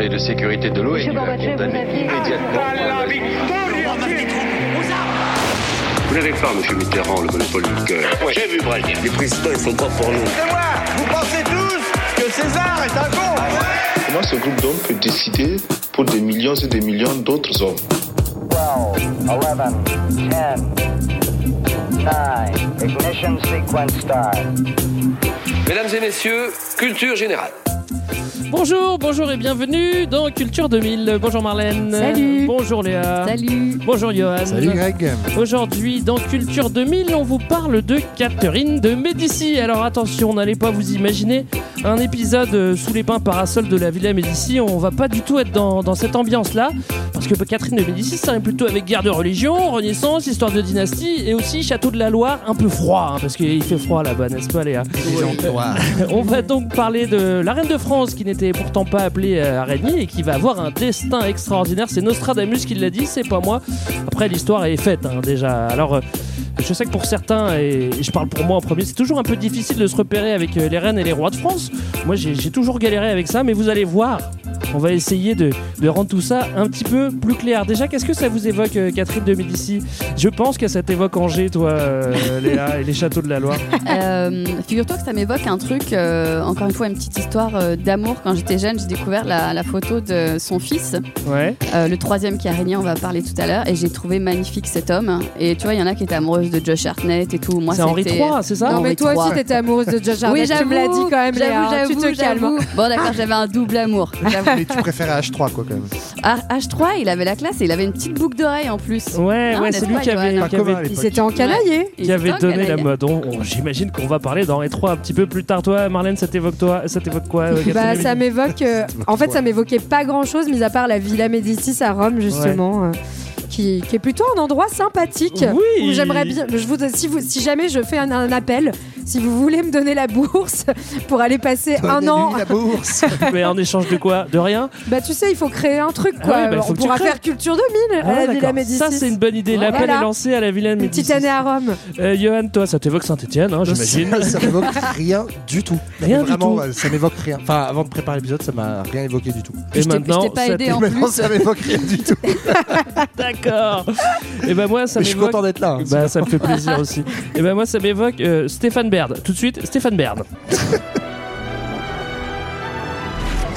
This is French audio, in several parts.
Conseil de sécurité de l'ONU a condamné immédiatement Vous n'avez pas, monsieur Mitterrand, le monopole du cœur. J'ai vu Brazil. Les présidents, ils sont pas pour nous. C'est moi Vous pensez tous que César est un con Comment ce groupe d'hommes peut décider pour des millions et des millions d'autres hommes 12, 11, 10, 9, ignition sequence start. Mesdames et messieurs, culture générale. Bonjour, bonjour et bienvenue dans Culture 2000. Bonjour Marlène. Salut. Bonjour Léa. Salut. Bonjour Johan. Salut Greg. Aujourd'hui, dans Culture 2000, on vous parle de Catherine de Médicis. Alors attention, n'allez pas vous imaginer un épisode euh, sous les pins parasols de la Villa Médicis. On va pas du tout être dans, dans cette ambiance-là. Parce que Catherine de Médicis, ça est plutôt avec guerre de religion, renaissance, histoire de dynastie et aussi château de la Loire, un peu froid, hein, parce qu'il fait froid là-bas, n'est-ce pas Léa? On va donc parler de la reine de France qui n'était pourtant pas appelée euh, araignée et qui va avoir un destin extraordinaire. C'est Nostradamus qui l'a dit, c'est pas moi. Après, l'histoire est faite hein, déjà. Alors. euh, je sais que pour certains, et je parle pour moi en premier, c'est toujours un peu difficile de se repérer avec euh, les reines et les rois de France. Moi, j'ai toujours galéré avec ça, mais vous allez voir, on va essayer de, de rendre tout ça un petit peu plus clair. Déjà, qu'est-ce que ça vous évoque, euh, Catherine de Médicis? Je pense que ça t'évoque Angers, toi, euh, Léa, et les châteaux de la Loire. Euh, Figure-toi que ça m'évoque un truc, euh, encore une fois, une petite histoire euh, d'amour. Quand j'étais jeune, j'ai découvert la, la photo de son fils, Ouais. euh, le troisième qui a régné, on va parler tout à l'heure, et j'ai trouvé magnifique cet homme. Et tu vois, il y en a qui étaient amoureuses de Josh Hartnett et tout. Moi, C'est Henri III, c'est ça Non, mais toi aussi, t'étais amoureuse de Josh Hartnett. Oui, tu me l'as dit quand même, j'avoue, Léa. Tu j'avoue, te calmes. Bon, d'accord, j'avais un double amour. j'avoue. Mais tu préférais H3 quoi quand même. Ah, H3, il avait la classe et il avait une petite boucle d'oreille en plus. Ouais, Non, ouais, n'est-ce c'est lui pas, qui avait, Johan qui Pas commun à avait, Ils l'époque. étaient en canaillé. Il qui avait était donné la mode. On- on- J'imagine qu'on va parler dans les trois un petit peu plus tard. Toi, Marlène, ça t'évoque toi Ça t'évoque quoi euh, Bah, ça m'évoque. euh, en fait, ça m'évoquait pas grand chose, mis à part la Villa Médicis à Rome, justement. euh, Qui, qui est plutôt un endroit sympathique Oui. où j'aimerais bien je vous, si, vous, si jamais je fais un, un appel si vous voulez me donner la bourse pour aller passer un an la bourse. Mais en échange de quoi? De rien? Bah tu sais il faut créer un truc Ah quoi ouais, bah, faut on pourra faire culture 2000 Ah, à la Villa. Médicis Ça, c'est une bonne idée. L'appel Voilà. est lancé à la Villa une Médicis. petite année à Rome Euh, Johan, toi, ça t'évoque Saint-Etienne, hein, j'imagine. Ça, ça m'évoque rien du tout. Rien du Vraiment, tout. ouais, Ça m'évoque rien. Enfin, avant de préparer l'épisode, ça m'a rien évoqué du tout. Et maintenant, pas ça aidé t'é- en Maintenant, plus. ça m'évoque rien du tout. D'accord. Et ben moi, ça Mais je suis m'évoque. content d'être là. hein. Bah, ça me fait plaisir aussi. Et ben moi, ça m'évoque euh, Stéphane Tout de suite, Stéphane Baird.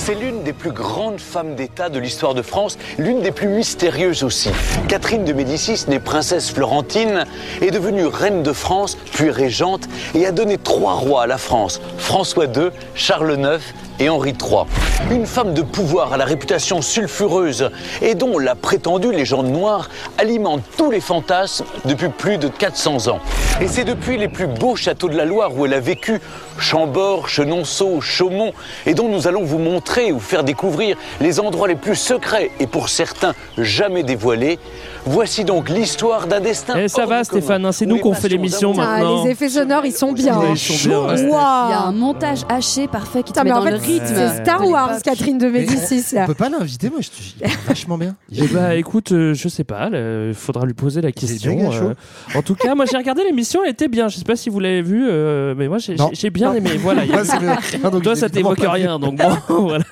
C'est l'une des plus grandes femmes d'État de l'histoire de France, l'une des plus mystérieuses aussi. Catherine de Médicis, née princesse florentine, est devenue reine de France, puis régente, et a donné trois rois à la France, François II, Charles IX et Henri III. Une femme de pouvoir à la réputation sulfureuse et dont la prétendue légende noire alimente tous les fantasmes depuis plus de 400 ans. Et c'est depuis les plus beaux châteaux de la Loire où elle a vécu, Chambord, Chenonceau, Chaumont, et dont nous allons vous montrer ou faire découvrir les endroits les plus secrets et pour certains jamais dévoilés. Voici donc l'histoire d'un destin. Eh, ça va, Stéphane, hein, c'est nous qu'on fait l'émission amoureuses- Ah, maintenant. les effets sonores ils sont bien ils sont bien, ouais. Il y a un montage haché parfait qui te met dans fait, le rythme. c'est Star Wars. Catherine de Médicis. On là. peut pas l'inviter, moi je te vachement bien. Bah écoute, euh, je sais pas, il faudra lui poser la question. bien euh. en tout cas, moi j'ai regardé l'émission, elle était bien. Je sais pas si vous l'avez vue, euh, mais moi j'ai Non. Bien aimé. Voilà, il y a- Moi, ça m'évoque rien, donc Toi, ça t'évoque rien, donc bon, voilà.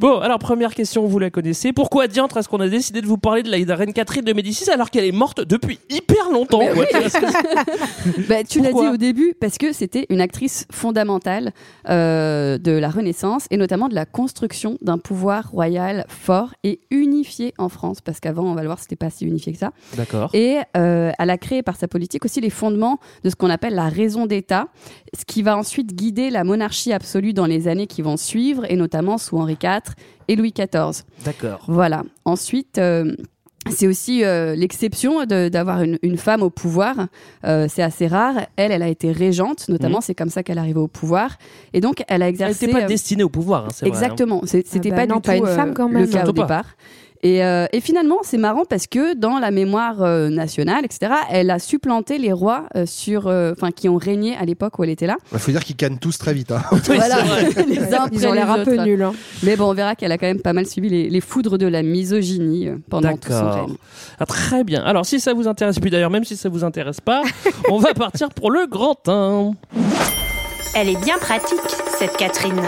Bon, alors première question, vous la connaissez. Pourquoi diantre est-ce qu'on a décidé de vous parler de la, de reine Catherine de Médicis alors qu'elle est morte depuis hyper longtemps? C'est Bah, tu l'as dit au début parce que c'était une actrice fondamentale euh, de la Renaissance et notamment de la construction d'un pouvoir royal fort et unifié en France parce qu'avant on va le voir c'était pas si unifié que ça D'accord. et euh, elle a créé par sa politique aussi les fondements de ce qu'on appelle la raison d'État ce qui va ensuite guider la monarchie absolue dans les années qui vont suivre et notamment sous Henri IV et Louis XIV D'accord. voilà. Ensuite, euh, c'est aussi euh, l'exception de- d'avoir une, une femme au pouvoir. Euh, c'est assez rare. Elle, elle a été régente, notamment. Mhm. C'est comme ça qu'elle est arrivée au pouvoir. Et donc, elle a Elle exercé. n'était pas euh, destinée au pouvoir, hein, c'est vrai, hein. Exactement. C'était bah pas non, du pas tout une femme quand le même. cas au pas. départ. Et, euh, et finalement, c'est marrant parce que dans la mémoire euh, nationale, etc., elle a supplanté les rois euh, sur, euh, enfin, qui ont régné à l'époque où elle était là. Il faut dire qu'ils cannent tous très vite. hein. Oui, Voilà. c'est vrai. Les uns Ils ont l'air un peu nuls. hein. Mais bon, on verra qu'elle a quand même pas mal subi les, les foudres de la misogynie euh, pendant tout son règne. Ah, très bien. Alors, si ça vous intéresse, puis d'ailleurs, même si ça vous intéresse pas, on va partir pour le grand 1. Elle est bien pratique, cette Catherine.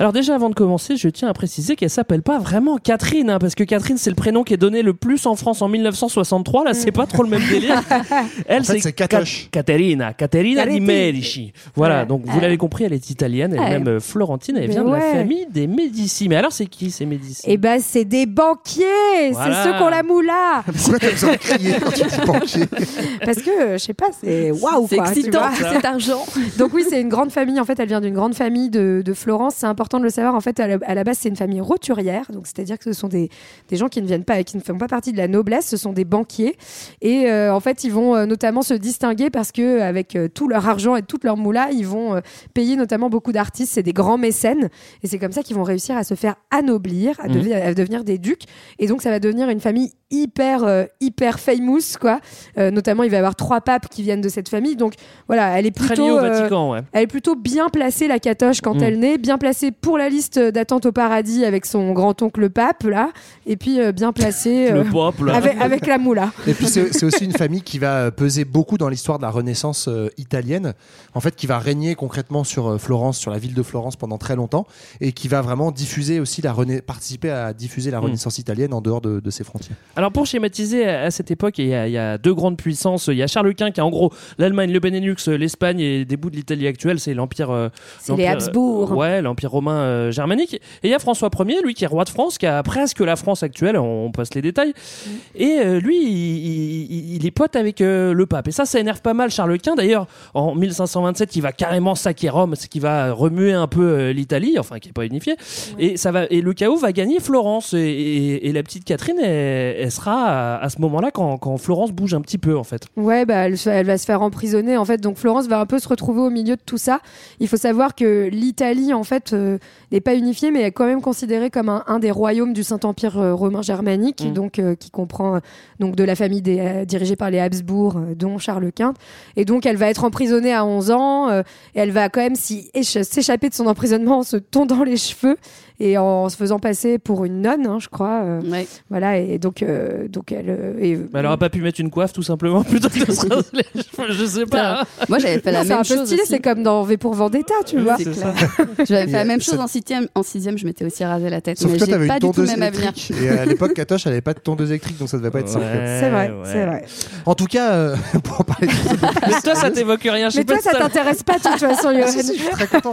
Alors déjà avant de commencer, je tiens à préciser qu'elle s'appelle pas vraiment Catherine, hein, parce que Catherine c'est le prénom qui est donné le plus en France en 1963. Là, c'est pas trop le même délire. Elle, En fait, c'est Katoche. Ca- Caterina, Caterina di. Medici. Voilà, Ouais. donc vous l'avez compris, elle est italienne, elle est Ouais. même euh, florentine, elle Mais vient de la famille des Médicis. Mais alors c'est qui ces Médicis? Eh ben, c'est des banquiers Voilà. C'est ceux qu'on la moula Pourquoi t'as besoin de crier quand tu dis banquier? Parce que, je sais pas, c'est waouh C'est excitant, cet argent. Donc oui, c'est une grande famille. En fait, elle vient d'une grande famille de, de Florence. C'est important de le savoir. En fait, à la, à la base, c'est une famille roturière. Donc, c'est-à-dire que ce sont des, des gens qui ne viennent pas, qui ne font pas partie de la noblesse. Ce sont des banquiers. Et euh, en fait, ils vont euh, notamment se distinguer parce que avec euh, tout leur argent et toute leur moula, ils vont euh, payer notamment beaucoup d'artistes. C'est des grands mécènes. Et c'est comme ça qu'ils vont réussir à se faire anoblir, à, à devenir des ducs. Et donc, ça va devenir une famille hyper, hyper famous, quoi. Notamment, il va y avoir trois papes qui viennent de cette famille. Donc, voilà, elle est Très plutôt. liée au Vatican, ouais. elle est plutôt bien placée, la catoche, quand Mm. elle naît. Bien placée pour la liste d'attente au paradis avec son grand-oncle pape, là. Et puis, euh, bien placée Le euh, pop, là. avec, avec la moula. Et puis c'est aussi une famille qui va peser beaucoup dans l'histoire de la Renaissance euh, italienne, en fait qui va régner concrètement sur euh, Florence, sur la ville de Florence pendant très longtemps, et qui va vraiment diffuser aussi la René- participer à diffuser la Mm. Renaissance italienne en dehors de, de ses frontières. Alors pour schématiser à à cette époque, il y, a, il y a deux grandes puissances. Il y a Charles Quint qui est en gros l'Allemagne, le Benelux, l'Espagne et des bouts de l'Italie actuelle. C'est l'empire. euh, C'est les Habsbourg. euh, ouais, l'empire romain euh, germanique. Et il y a François Ier, lui qui est roi de France, qui a presque la France actuelle. On, on passe les détails. Mm. Et euh, lui, il, il- il est pote avec euh, le pape. Et ça, ça énerve pas mal Charles Quint. D'ailleurs, en 1527, il va carrément saquer Rome, ce qui va remuer un peu l'Italie, enfin qui est pas unifiée. Et ça va. Et le chaos va gagner Florence. Et, et- et la petite Catherine, elle, elle sera à, à ce moment-là quand, quand Florence bouge un petit peu en fait. Ouais, bah, elle, va se faire emprisonner en fait. Donc Florence va un peu se retrouver au milieu de tout ça. Il faut savoir que l'Italie en fait euh, n'est pas unifiée, mais est quand même considérée comme un, un des royaumes du Saint-Empire euh, romain germanique, Mm. donc euh, qui comprend euh, donc de la famille des, dirigée par les Habsbourg, dont Charles Quint. Et donc elle va être emprisonnée à 11 ans. et elle va quand même s'échapper de son emprisonnement en se tondant les cheveux et en se faisant passer pour une nonne, hein, je crois. euh, Ouais. voilà. Et donc euh, donc elle. euh, et, Mais elle aurait pas pu mettre une coiffe tout simplement plutôt que de se raser Je sais pas. Moi, j'avais fait Non, la c'est même un peu chose. stylé, c'est comme dans V pour Vendetta, tu vois. C'est. J'avais fait la même chose en sixième. En sixième, je m'étais aussi rasé la tête. Sauf mais que toi, t'avais pas une du tout le tondeuse électrique. Et à l'époque, Katoche, elle avait pas de tondeuse électrique, donc ça devait pas être simple. C'est vrai, c'est vrai. En tout cas, pour en parler de Mais toi, ça t'évoque rien. Mais pas toi, ça t'intéresse pas de toute façon, si, je suis très content.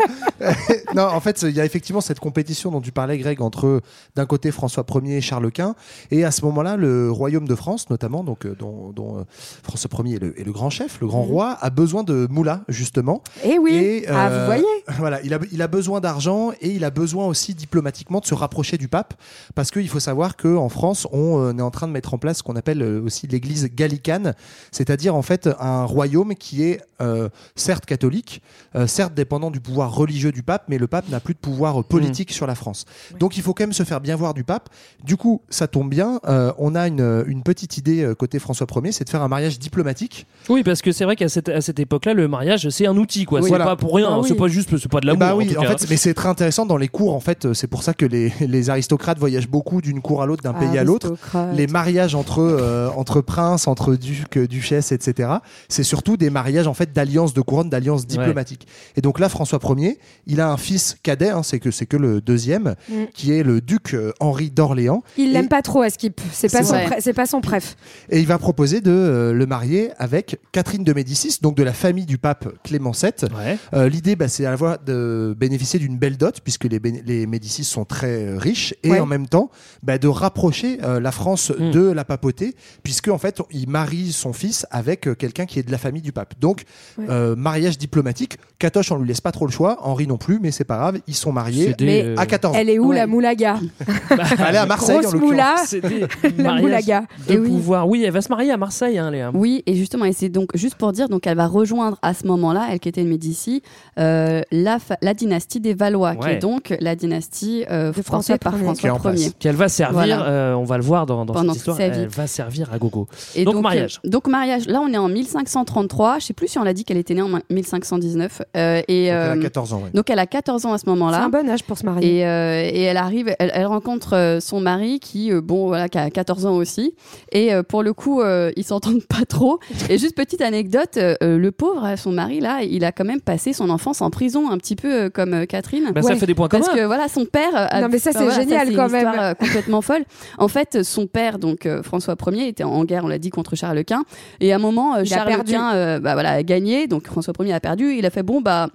non, en fait, il y a effectivement cette compétition dont tu parlais, Greg, entre d'un côté François Ier et Charles Quint, et à ce moment-là, le royaume de France, notamment, donc euh, dont, dont, euh, François Ier est le, est le grand chef, le grand Mhm. roi, a besoin de moula justement. Eh oui. Et, Ah, euh, vous voyez Voilà, il a, il a besoin d'argent et il a besoin aussi diplomatiquement de se rapprocher du pape parce qu'il faut savoir qu'en France, on euh, est en train de mettre en place ce qu'on appelle euh, aussi l'église gallicane, c'est-à-dire en fait un royaume qui est euh, certes catholique, euh, certes dépendant du pouvoir religieux du pape, mais le pape n'a plus de pouvoir euh, politique sur la France. Donc il faut quand même se faire bien voir du pape. Du coup, ça tombe bien, euh, on a une, une petite idée euh, côté François Ier, c'est de faire un mariage diplomatique. Oui, parce que c'est vrai qu'à cette, à cette époque-là, le mariage, c'est un outil, quoi. Oui, c'est voilà. pas pour rien. Ah oui. C'est pas juste, c'est pas de Eh l'amour. bah en oui, tout en, cas. fait, mais c'est très intéressant dans les cours. En fait, c'est pour ça que les, les aristocrates voyagent beaucoup d'une cour à l'autre, d'un pays à l'autre. Les mariages entre euh, entre princes, entre ducs, duchesses, etc. C'est surtout des mariages en fait d'alliances de couronne, d'alliances diplomatiques. Et donc là, François Ier, il a un fils cadet, hein, c'est que c'est que le deuxième, Mm. qui est le duc euh, Henri d'Orléans. Il Et- l'aime pas trop à Skip. C'est pas, son c'est pas son préf. Et il va proposer de euh, le marier avec Catherine de Médicis, donc de la famille du pape Clément VII. Ouais. Euh, L'idée, bah, c'est à la fois de bénéficier d'une belle dot, puisque les, Médicis sont très euh, riches, et Ouais. en même temps bah, de rapprocher euh, la France Mm. de la papauté, puisque en fait, il marie son fils avec euh, quelqu'un qui est de la famille du pape. Donc, Ouais. euh, mariage diplomatique. Catoche, on lui laisse pas trop le choix. Henri non plus, mais c'est pas grave, ils sont mariés Mais euh, à 14 ans. Elle est où Ouais. la moulaga Elle est à Marseille, en Grosse moula, la moulaga. de Et oui. pouvoir. Oui, elle va se marier à Marseille, hein, Léa. Oui, et justement, et c'est donc juste pour dire, donc elle va rejoindre à ce moment-là, elle qui était une Médicis, euh, la, la dynastie des Valois, qui est donc la dynastie euh, François par Ier. Qui est François. Ier. Puis elle va servir, Voilà. euh, on va le voir dans, dans Pendant cette histoire, toute sa vie. elle va servir à gogo. Et Donc, mariage. euh, donc mariage. Là, on est en 1533. Je sais plus si on l'a dit qu'elle était née en 1519. Euh, et, Donc, elle a euh, 14 ans, ouais. donc elle a 14 ans à ce C'est moment-là. un bon âge pour se marier. Et, euh, et elle arrive, elle, elle rencontre euh, son mari qui, euh, bon, voilà, qui a 14 ans aussi. Et euh, pour le coup, euh, ils s'entendent pas trop. Et juste petite anecdote, euh, euh, le pauvre, son mari là, il a quand même passé son enfance en prison, un petit peu euh, comme euh, Catherine. Bah, ça fait des points Parce communs. que voilà, son père. euh, a- Non, mais ça, c'est voilà, génial, c'est quand une histoire, même. euh, complètement folle. En fait, son père, donc euh, François Ier, était en guerre, on l'a dit, contre Charles Quint. Et à un moment, euh, Il Charles. Quint, euh, bah voilà, a gagné. Donc François Ier a perdu. Il a fait bon bah.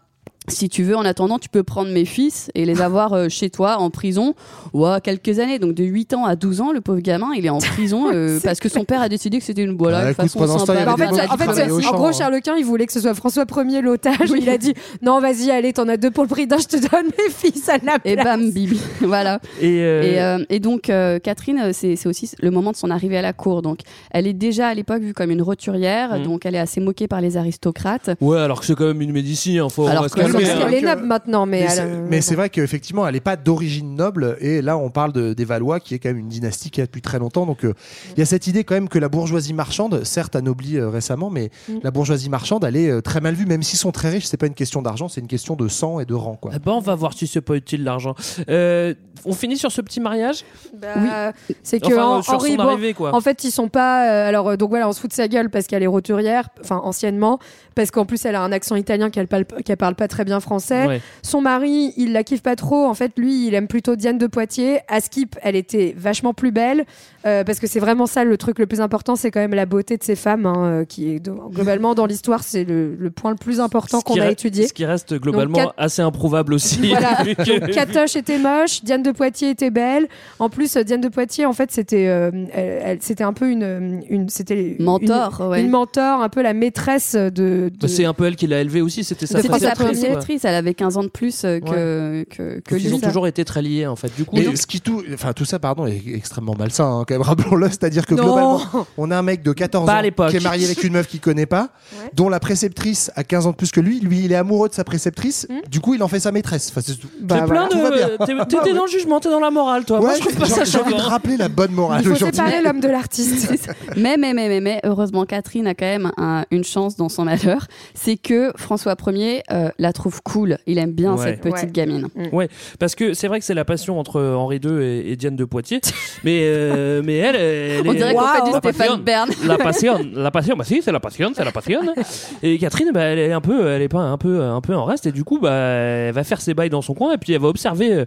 Si tu veux, en attendant, tu peux prendre mes fils et les avoir euh, chez toi en prison ou à quelques années. Donc de 8 ans à 12 ans, le pauvre gamin, il est en prison euh, parce que son père a décidé que c'était une voilà, Bah, écoute, façon sympa. Bah, en fait, en, fait, en gros, hein. Charles Quint, il voulait que ce soit François Ier l'otage. Il a dit non, vas-y, allez, t'en as deux pour le prix d'un, je te donne mes fils à la Et place. bam, bibi. voilà. Et, euh, Et, euh, et donc, euh, Catherine, c'est aussi le moment de son arrivée à la cour. Donc, elle est déjà à l'époque vue comme une roturière, Mm. donc elle est assez moquée par les aristocrates. Ouais, alors que c'est quand même une médicie, hein, faut Alors Parce mais, qu'elle est noble maintenant, mais, Mais elle, c'est- euh, mais c'est vrai qu'effectivement, elle n'est pas d'origine noble. Et là, on parle de- des Valois, qui est quand même une dynastie qui a depuis très longtemps. Donc, euh, il y a cette idée quand même que la bourgeoisie marchande, certes anoblie euh, récemment, mais Mm. la bourgeoisie marchande, elle est euh, très mal vue. Même s'ils sont très riches, c'est pas une question d'argent, c'est une question de sang et de rang. Quoi. Ah bah, on va voir si c'est pas utile l'argent. Euh, on finit sur ce petit mariage? Bah, c'est que Enfin, en- sur Henri, son bon, arrivée, quoi. en fait, ils sont pas. euh, alors, donc voilà, on se fout de sa gueule parce qu'elle est roturière, enfin anciennement, parce qu'en plus elle a un accent italien qu'elle parle, qu'elle parle pas très bien français. Ouais. Son mari, il la kiffe pas trop. En fait, lui, il aime plutôt Diane de Poitiers. À Skip, elle était vachement plus belle euh, parce que c'est vraiment ça le truc le plus important, c'est quand même la beauté de ces femmes, hein, euh, qui est globalement dans l'histoire, c'est le, le point le plus important qu'on a étudié. Ce qui reste globalement Donc, assez improuvable aussi. Voilà. Donc, Catoche était moche, Diane de Poitiers était belle. En plus, euh, Diane de Poitiers, en fait, c'était, euh, elle, elle- c'était un peu une, une, c'était Mentor, une, ouais. une mentor, un peu la maîtresse de. de- C'est un peu elle qui l'a élevée aussi, c'était sa C'est C'était sa préceptrice, quoi. Elle avait 15 ans de plus euh, que, que, que Donc, ils lui. ont toujours été très liés en fait. Du coup, Mais donc- ce qui tout, enfin tout ça, pardon, est extrêmement malsain, hein, quand même, rappelons-le. C'est-à-dire que Non. globalement, on a un mec de 14 Pas à ans qui est marié avec une meuf qu'il connaît pas, Ouais. dont la préceptrice a 15 ans de plus que lui. Lui, il est amoureux de sa préceptrice. Hmm. Du coup, il en fait sa maîtresse. Enfin, c'est. Bah, plein de. t'es- T'es dans le jugement, t'es dans la morale, toi. Moi, je trouve pas j'ai ça j'ai envie de rappeler la bonne morale Il faut aujourd'hui. séparer l'homme de l'artiste. Mais, mais, mais, mais, mais, heureusement, Catherine a quand même un- une chance dans son malheur. C'est que François Ier euh, la trouve cool. Il aime bien Ouais. cette petite Ouais. gamine. Ouais, parce que c'est vrai que c'est la passion entre Henri II et, et Diane de Poitiers, mais euh, mais elle, elle On est- dirait qu'on fait du La Stéphane passion. Bern. La passion, la passion, bah si, c'est la passion, c'est la passion. Et Catherine, bah, elle est un peu, elle est pas un peu, un peu en reste, et du coup, bah, elle va faire ses bails dans son coin, et puis elle va observer euh,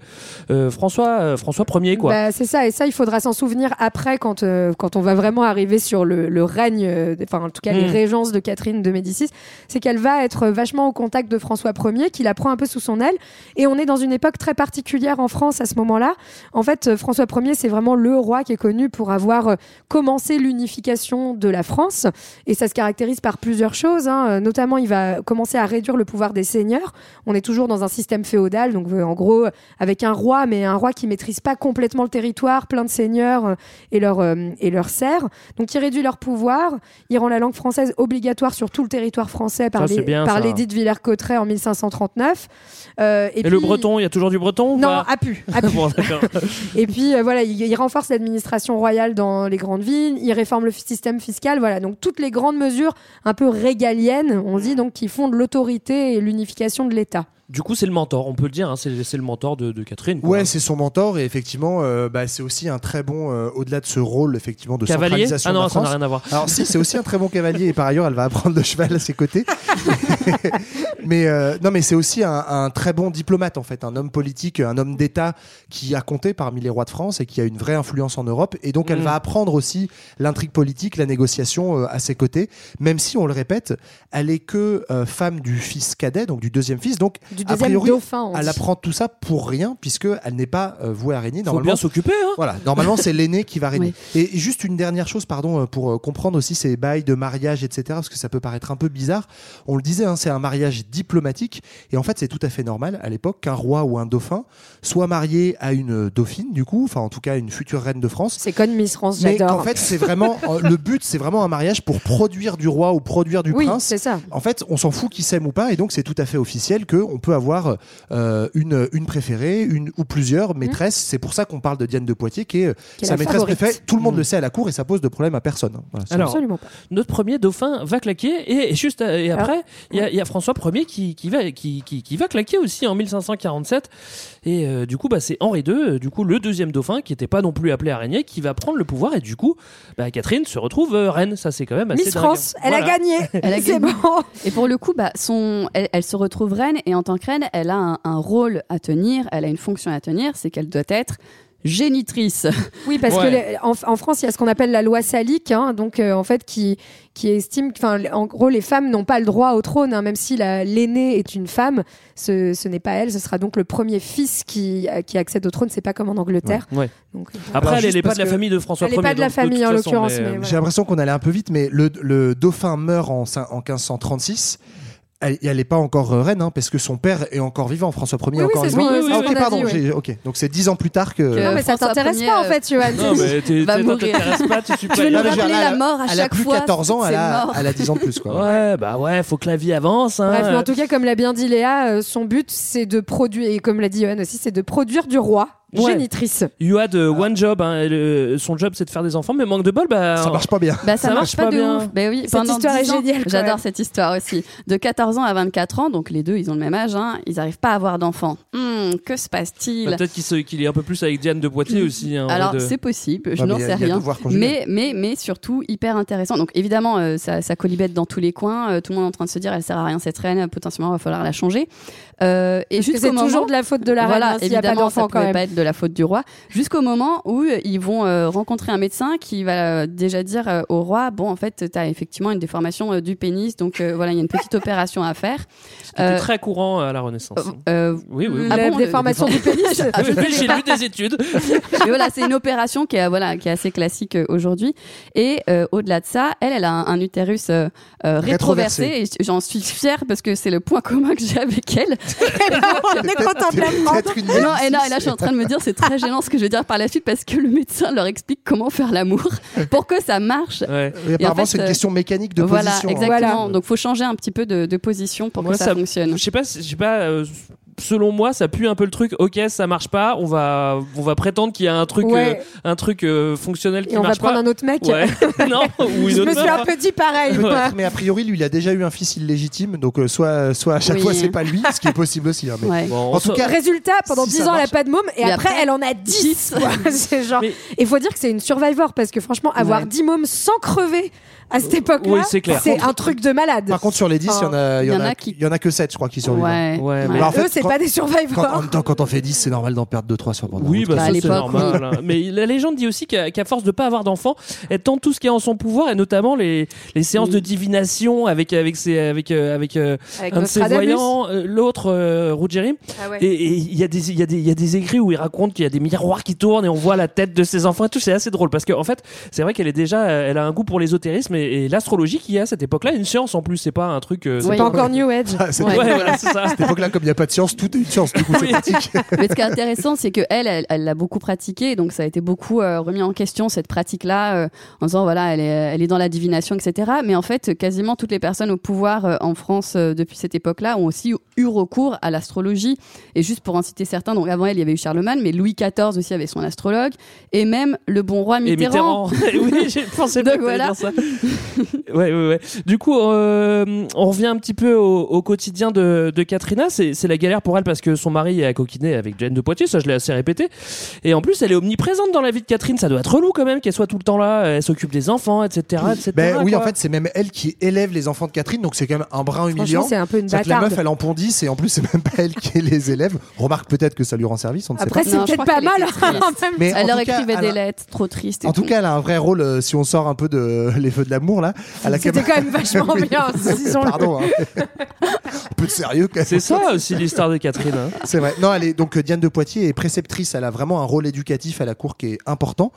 euh, François, euh, François Ier, quoi. Bah, c'est ça, et ça, il faudra s'en souvenir après, quand, euh, quand on va vraiment arriver sur le, le règne, euh, enfin, en tout cas, les Mm. régences de Catherine de Médicis. C'est qu'elle va être vachement au contact de François Ier, qui la prend un peu sous son aile. Et on est dans une époque très particulière en France à ce moment-là. En fait, euh, François Ier, c'est vraiment le roi qui est connu pour avoir euh, commencé l'unification de la France. Et ça se caractérise par plusieurs choses. hein. Euh, Notamment, il va commencer à réduire le pouvoir des seigneurs. On est toujours dans un système féodal, donc en gros, avec un roi, mais un roi qui maîtrise pas complètement le territoire, plein de seigneurs et leurs et leurs serfs. Donc il réduit leur pouvoir, il rend la langue française obligatoire sur tout le territoire français par Ça, c'est les- bien, par l'édit de Villers-Cotterêts en 1539. Euh, et Et puis- le breton, il y a toujours du breton Non, à pu, à pu. Bon, d'accord. Et puis euh, voilà, il, il renforce l'administration royale dans les grandes villes, il réforme le système fiscal, voilà. Donc toutes les grandes mesures un peu régaliennes, on dit donc qui fondent l'autorité et l'unification de l'État. Du coup, c'est le mentor, on peut le dire, hein, c'est c'est le mentor de, de Catherine. quoi. Ouais, c'est son mentor et effectivement, euh, bah, c'est aussi un très bon, euh, au-delà de ce rôle effectivement de Cavalier centralisation Ah de la non, ça n'a rien à voir. Alors si, c'est aussi un très bon cavalier et par ailleurs, elle va apprendre le cheval à ses côtés. mais euh, non, mais c'est aussi un, un très bon diplomate en fait, un homme politique, un homme d'État qui a compté parmi les rois de France et qui a une vraie influence en Europe. Et donc, elle Mm. va apprendre aussi l'intrigue politique, la négociation euh, à ses côtés, même si on le répète, elle est que euh, femme du fils cadet, donc du deuxième fils. Donc, Du a deuxième priori, dauphin, on elle apprend tout ça pour rien puisque elle n'est pas euh, vouée à régner. Faut Normalement, bien s'occuper, hein. voilà, normalement c'est l'aîné qui va régner. Et juste une dernière chose, pardon, euh, pour euh, comprendre aussi ces bails de mariage, etc., parce que ça peut paraître un peu bizarre. On le disait, hein, c'est un mariage diplomatique, et en fait c'est tout à fait normal à l'époque qu'un roi ou un dauphin soit marié à une dauphine, du coup, enfin en tout cas une future reine de France. C'est comme Miss France, Mais j'adore. qu'en fait c'est vraiment euh, le but, c'est vraiment un mariage pour produire du roi ou produire du Oui, prince. c'est ça. En fait, on s'en fout qui s'aime ou pas, et donc c'est tout à fait officiel que on peut avoir euh, une, une préférée, une ou plusieurs maîtresses. C'est pour ça qu'on parle de Diane de Poitiers, qui est, Qui est sa maîtresse favorite. préférée. Tout le monde Mm. le sait à la cour, et ça pose de problème à personne. Voilà, Alors, Absolument pas. notre premier dauphin va claquer et, juste euh, et après il y, a- il y a François Ier qui, qui va qui, qui, qui va claquer aussi en 1547. Et euh, du coup, bah, c'est Henri II, du coup, le deuxième dauphin, qui n'était pas non plus appelé à régner, qui va prendre le pouvoir. Et du coup, bah, Catherine se retrouve euh, reine. Ça, c'est quand même assez Miss dingue. France, elle a gagné. Elle a gagné. bon. Et pour le coup, bah, son, elle, elle se retrouve reine et en tant elle a un, un rôle à tenir, elle a une fonction à tenir, c'est qu'elle doit être génitrice. Oui, parce Ouais. que les- en, en France, il y a ce qu'on appelle la loi salique, hein, donc euh, en fait qui qui estime, enfin, en gros, les femmes n'ont pas le droit au trône, hein, même si la- l'aînée est une femme, ce, ce n'est pas elle, ce sera donc le premier fils qui euh, qui accède au trône. C'est pas comme en Angleterre. Ouais. Donc, euh, Après, elle n'est pas de la famille de François Elle est Ier. pas de la famille, en l'occurrence, mais, mais euh, voilà. J'ai l'impression qu'on allait un peu vite, mais le, le dauphin meurt en, en 1536. Elle n'est pas encore euh, reine, hein, parce que son père est encore vivant, François Ier Oui, est encore vivant. Ah, ok, pardon. dit, ouais. ok. Donc c'est dix ans plus tard que. Que- non, mais ça t'intéresse pas en euh, fait, Johan. Non, mais mourir. t'intéresses pas, tu suis pas Tu je rappeler la mort à Elle a chaque plus fois 14 ans, a, elle a 10 ans de plus. Quoi. Ouais, bah ouais, faut que la vie avance. Hein. Bref, mais en tout cas, comme l'a bien dit Léa, euh, son but, c'est de produire, et comme l'a dit Johan aussi, c'est de produire du roi Ouais. génitrice. You had uh, one job. hein, le- son job, c'est de faire des enfants, mais manque de bol, bah. Ça marche pas bien. Bah, ça, Ça marche marche pas, pas de bien. ouf. Bah oui, Cette pendant histoire 10 est géniale, J'adore cette histoire aussi. De 14 ans à 24 ans, donc les deux, ils ont le même âge, hein, ils n'arrivent pas à avoir d'enfants. Hmm, que se passe-t-il? Bah, Peut-être qu'il est un peu plus avec Diane de Poitiers aussi. hein, Alors de- c'est possible, je n'en il y a- sais il y a rien. Mais, mais, mais surtout hyper intéressant. Donc évidemment, euh, ça, ça colibette dans tous les coins. euh, tout le monde est en train de se dire, elle sert à rien cette reine. Potentiellement, il va falloir la changer. Euh, et c'est toujours de la faute de la voilà, reine, hein, s'il n'y a pas évidemment, ça d'enfant quand pouvait même. pas être de la faute du roi. Jusqu'au moment où ils vont euh, rencontrer un médecin qui va euh, déjà dire euh, au roi, bon, en fait, tu as effectivement une déformation euh, du pénis, donc euh, voilà, il y a une petite opération à faire. C'était Euh, très courant à la Renaissance. euh, oui, oui. oui. Ah la bon, déformation du pénis. Ah, J'ai lu des études. Mais voilà, c'est une opération qui est voilà, qui est assez classique euh, aujourd'hui. Et euh, au-delà de ça, elle, elle a un, un utérus euh, euh, rétroversé. Rétroversé. Et j'en suis fière parce que c'est le point commun que j'ai avec elle. On est non, et, médecine. et là, je suis en train de me dire, c'est très gênant ce que je vais dire par la suite parce que le médecin leur explique comment faire l'amour pour que ça marche. Ouais. Oui, apparemment, fait, c'est une euh, question mécanique de voilà, position. hein. exactement. Voilà. Donc, faut changer un petit peu de, de position pour Moi, que ça, ça- fonctionne. Je sais pas, je sais pas. euh, selon moi, ça pue un peu le truc. Ok, ça marche pas. On va, on va prétendre qu'il y a un truc, Ouais. euh, un truc euh, fonctionnel qui Et on va marche prendre pas. un autre mec. Ouais. non, ou une Je autre me suis un peu dit pareil. Peut-être, mais a priori, lui, il a déjà eu un fils illégitime, donc euh, soit, soit à chaque Oui. fois, c'est pas lui, ce qui est possible aussi. hein, mais- Ouais. Bon, En tout cas, Résultat, pendant Si 10 ça ans, elle a pas de môme et, Et après, après, elle en a 10. quoi. C'est genre. Mais- Il faut dire que c'est une survivor parce que franchement, avoir Ouais. 10 mômes sans crever à cette époque-là, Oui, c'est un truc de malade. Par contre, sur les 10, il y en a, il y a, il y en a que 7, je crois, qui survivent. Ouais. Ouais, Mais en fait, Eux, c'est quand- pas des Quand, survivors. en même temps, quand on fait 10, c'est normal d'en perdre 2-3 sur la Oui, bah, Bah, ça, c'est normal. hein. Mais la légende dit aussi qu'à qu'à force de pas avoir d'enfants, elle tente tout ce qui est en son pouvoir et notamment les, les séances Oui. de divination avec avec ses, avec euh, avec euh, Avec un de ses voyants, euh, l'autre euh, Ruggieri. Ah ouais. Et il y a des il y a des il y a des écrits où il raconte qu'il y a des miroirs qui tournent et on voit la tête de ses enfants et tout. C'est assez drôle parce qu'en en fait, c'est vrai qu'elle est déjà elle a un goût pour l'ésotérisme et, et l'astrologie qui est à cette époque-là une science en plus. C'est pas un truc. euh, C'est Oui. pas encore New Age. Ah, c'est- Ouais. Ouais, voilà, c'est ça. À cette époque-là, comme il n'y a pas de science, tout est une science, du coup, Oui. pratique. Mais ce qui est intéressant, c'est que elle, elle, l'a beaucoup pratiqué, donc ça a été beaucoup euh, remis en question cette pratique-là, euh, en disant voilà, elle est, elle est dans la divination, etc. Mais en fait, quasiment toutes les personnes au pouvoir euh, en France euh, depuis cette époque-là ont aussi eu recours à l'astrologie. Et juste pour en citer certains, donc avant elle, il y avait eu Charlemagne, mais Louis XIV aussi avait son astrologue, et même le bon roi Et Mitterrand. Mitterrand. oui, j'ai pensé pas que voilà. dire ça. ouais, ouais, ouais. Du coup, euh, on revient un petit peu au, au quotidien de, de Katrina. C'est la galère pour elle parce que son mari a coquiné avec Jane de Poitiers, ça je l'ai assez répété. Et en plus, elle est omniprésente dans la vie de Catherine. Ça doit être relou quand même qu'elle soit tout le temps là. Elle s'occupe des enfants, etc. etc. Ben oui, en fait, c'est même elle qui élève les enfants de Catherine, donc c'est quand même un brin humiliant. C'est un peu une que la meuf, elle en pond 10 et en plus, c'est même pas elle qui les élève. Remarque peut-être que ça lui rend service, on ne sait Après, pas. c'est peut-être pas mal. triste. Mais Elle leur écrivait elle des a- lettres trop tristes. et En tout tout. cas, elle a un vrai rôle euh, si on sort un peu de les feux de l'amour là. C'était quand même vachement bien. Pardon. Peu de sérieux. C'est ça aussi l'histoire de Catherine. hein. C'est vrai. Non, elle est donc euh, Diane de Poitiers est préceptrice. Elle a vraiment un rôle éducatif à la cour qui est important.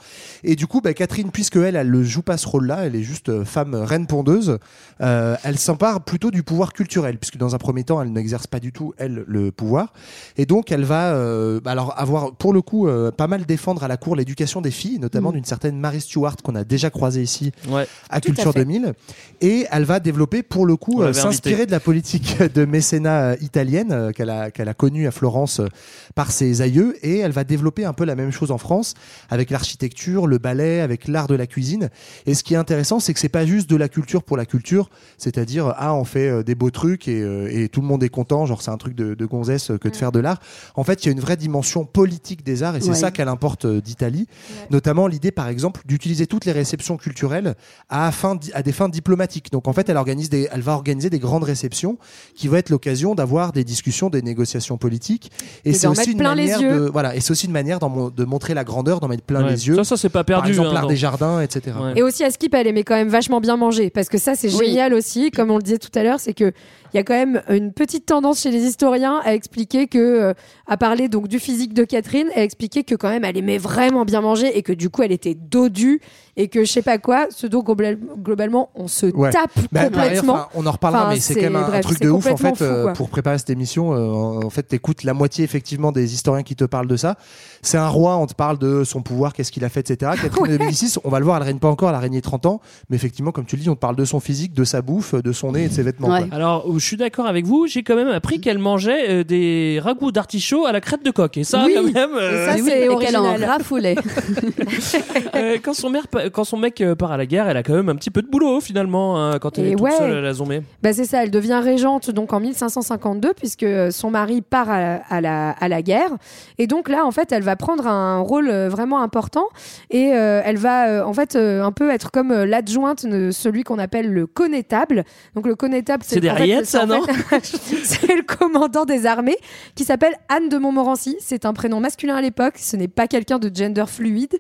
Et du coup, bah, Catherine, puisque elle, elle ne joue pas ce rôle-là, elle est juste euh, femme reine pondeuse. euh, elle s'empare plutôt du pouvoir culturel, puisque dans un premier temps, elle n'exerce pas du tout elle le pouvoir. Et donc, elle va euh, alors avoir pour le coup euh, pas mal défendre à la cour l'éducation des filles, notamment Mm. d'une certaine Marie Stuart qu'on a déjà croisée ici Ouais. à Tout Culture fait. 2000. Et elle va développer pour le coup euh, s'inspirer de la politique de mécénat euh, italienne euh, qu'elle a qu'elle a connue à Florence euh, par ses aïeux, et elle va développer un peu la même chose en France avec l'architecture, le ballet, avec l'art de la cuisine. Et ce qui est intéressant, c'est que c'est pas juste de la culture pour la culture, c'est-à-dire ah on fait des beaux trucs et, et tout le monde est content, genre c'est un truc de, de gonzesse que de faire de l'art. En fait, il y a une vraie dimension politique des arts, et c'est Ouais. ça qu'elle importe d'Italie, notamment l'idée par exemple d'utiliser toutes les réceptions culturelles à, fin, à des fins diplomatiques. Donc en fait, elle, organise des, elle va organiser des grandes réceptions qui vont être l'occasion d'avoir des discussions, des négociations politiques. Et c'est aussi une plein les manière yeux. de voilà, et c'est aussi une manière mon- de montrer la grandeur, d'en mettre plein Ouais. les yeux. Ça, ça, c'est pas perdu. Par exemple, hein, l'art des jardins, etc. Et aussi à Skip, elle aimait quand même vachement bien manger parce que ça c'est Oui. génial aussi, comme on le disait tout à l'heure, c'est que il y a quand même une petite tendance chez les historiens à expliquer que, euh, à parler donc du physique de Catherine, à expliquer que quand même elle aimait vraiment bien manger et que du coup elle était dodue et que je sais pas quoi, ce dont global- globalement on se Ouais. tape Bah, pareil, complètement. on en reparlera, Enfin, mais c'est quand même un, bref, truc de ouf en fait. fou, euh, pour préparer cette émission, euh, en fait, t'écoutes la moitié effectivement des historiens qui te parlent de ça. C'est un roi, on te parle de son pouvoir, qu'est-ce qu'il a fait, etc. Catherine de Médicis, on va le voir, elle règne pas encore, elle a régné 30 ans, mais effectivement, comme tu le dis, on te parle de son physique, de sa bouffe, de son nez et de ses vêtements. Ouais. quoi. Alors, je suis d'accord avec vous, j'ai quand même appris qu'elle mangeait euh, des ragoûts d'artichaut à la crête de coq. Et ça, Oui. quand même, euh, Ça, c'est et qu'elle en original. raffolait. euh, quand, son mère, quand son mec euh, part à la guerre, elle a quand même un petit peu de boulot finalement, hein, quand elle Et est toute ouais. seule à la zombie. Bah c'est ça, elle devient régente donc en 1552 puisque euh, son mari part à, à la, à la guerre et donc là en fait elle va prendre un rôle vraiment important et euh, elle va euh, en fait euh, un peu être comme l'adjointe de celui qu'on appelle le connétable. Donc le connétable C'est des rillettes, c'est ça, non C'est le commandant des armées qui s'appelle Anne de Montmorency. C'est un prénom masculin à l'époque, ce n'est pas quelqu'un de gender fluide.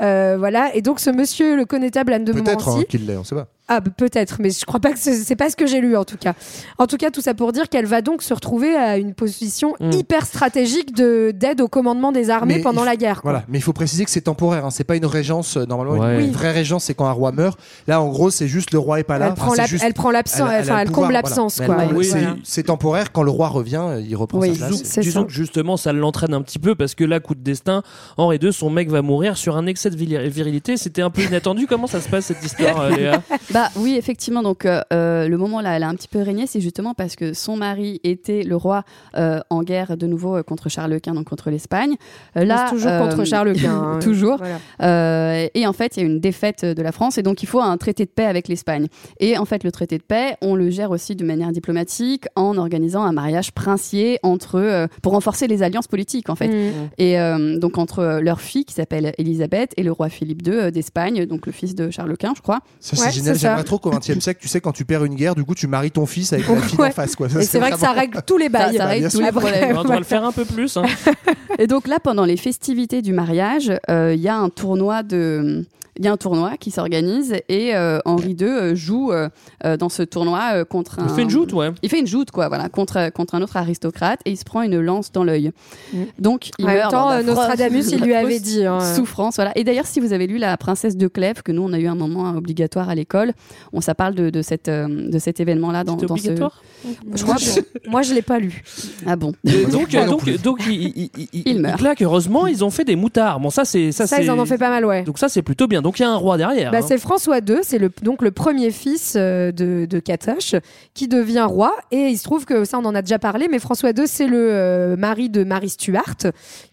Euh, voilà et donc ce monsieur le connétable Anne de Peut-être Montmorency hein, qu'il l'est, on sait pas. Ah bah, peut-être, mais je crois pas que c'est pas ce que j'ai lu en tout cas. En tout cas, tout ça pour dire qu'elle va donc se retrouver à une position Mm. hyper stratégique de d'aide au commandement des armées Mais pendant la guerre. quoi. Voilà, mais il faut préciser que c'est temporaire, hein. c'est pas une régence. euh, Normalement, une- Ouais. une, vraie régence, c'est quand un roi meurt. Là, en gros, c'est juste le roi est pas là. Elle Enfin, prend c'est la- juste- elle prend l'absence, elle a- elle comble l'absence quoi. Oui, c'est- Voilà. Temporaire. Quand le roi revient, il reprend Oui. sa place. C'est Disons ça. que justement, ça l'entraîne un petit peu parce que là, coup de destin, Henri II, son mec va mourir sur un excès de virilité. C'était un peu inattendu. Comment ça se passe cette histoire, euh, Léa? Bah oui, effectivement. Donc euh, euh, le moment là, elle a un petit peu régné, c'est justement parce que son mari était le roi euh, en guerre de nouveau euh, contre Charles Quint, donc contre l'Espagne. Euh, là, toujours euh, contre Charles Quint. hein. toujours. Voilà. Euh, et en fait, il y a une défaite de la France et donc il faut un traité de paix avec l'Espagne. Et en fait, le traité de paix, on le gère aussi de manière diplomatique en organisant un mariage princier entre euh, pour renforcer les alliances politiques en fait. Mm. Et euh, donc entre leur fille qui s'appelle Élisabeth et le roi Philippe II euh, d'Espagne, donc le fils de Charles Quint, je crois. Ça, Ouais, c'est génial. J'aimerais trop qu'au XXe siècle, tu sais, quand tu perds une guerre, du coup, tu maries ton fils avec la fille Ouais. en face. Quoi. Et c'est vrai que ça règle tous les Ça, bails. ça règle tous les problèmes. On doit le faire un peu plus. hein. Et donc là, pendant les festivités du mariage, euh, il y a un tournoi de il y a un tournoi qui s'organise et euh, Henri II euh, joue euh, euh, dans ce tournoi euh, contre un. Il fait une joute, ouais. Il fait une joute, quoi, voilà, contre, contre un autre aristocrate et il se prend une lance dans l'œil. Mm. Donc, il En même meurt. temps, dans euh, d'affreuses- Nostradamus, il lui avait dit. hein. Souffrance, voilà. Et d'ailleurs, si vous avez lu La Princesse de Clèves, que nous, on a eu un moment obligatoire à l'école, on ça parle de, de, cette, euh, de cet événement-là dans, dans ce. Obligatoire Je crois. Moi, je l'ai pas lu. Ah bon. Et donc, donc, donc, il, il, il, il- Il meurt. il claque. Heureusement, ils ont fait des moutards. Bon, ça, c'est ça, Ça, c'est. ils en ont fait pas mal, ouais. Donc ça, c'est plutôt bien. Donc il y a un roi derrière. Bah, hein. c'est François II, c'est le, donc le premier fils euh, de, de Katache qui devient roi. Et il se trouve que ça, on en a déjà parlé, mais François II, c'est le euh, mari de Marie Stuart,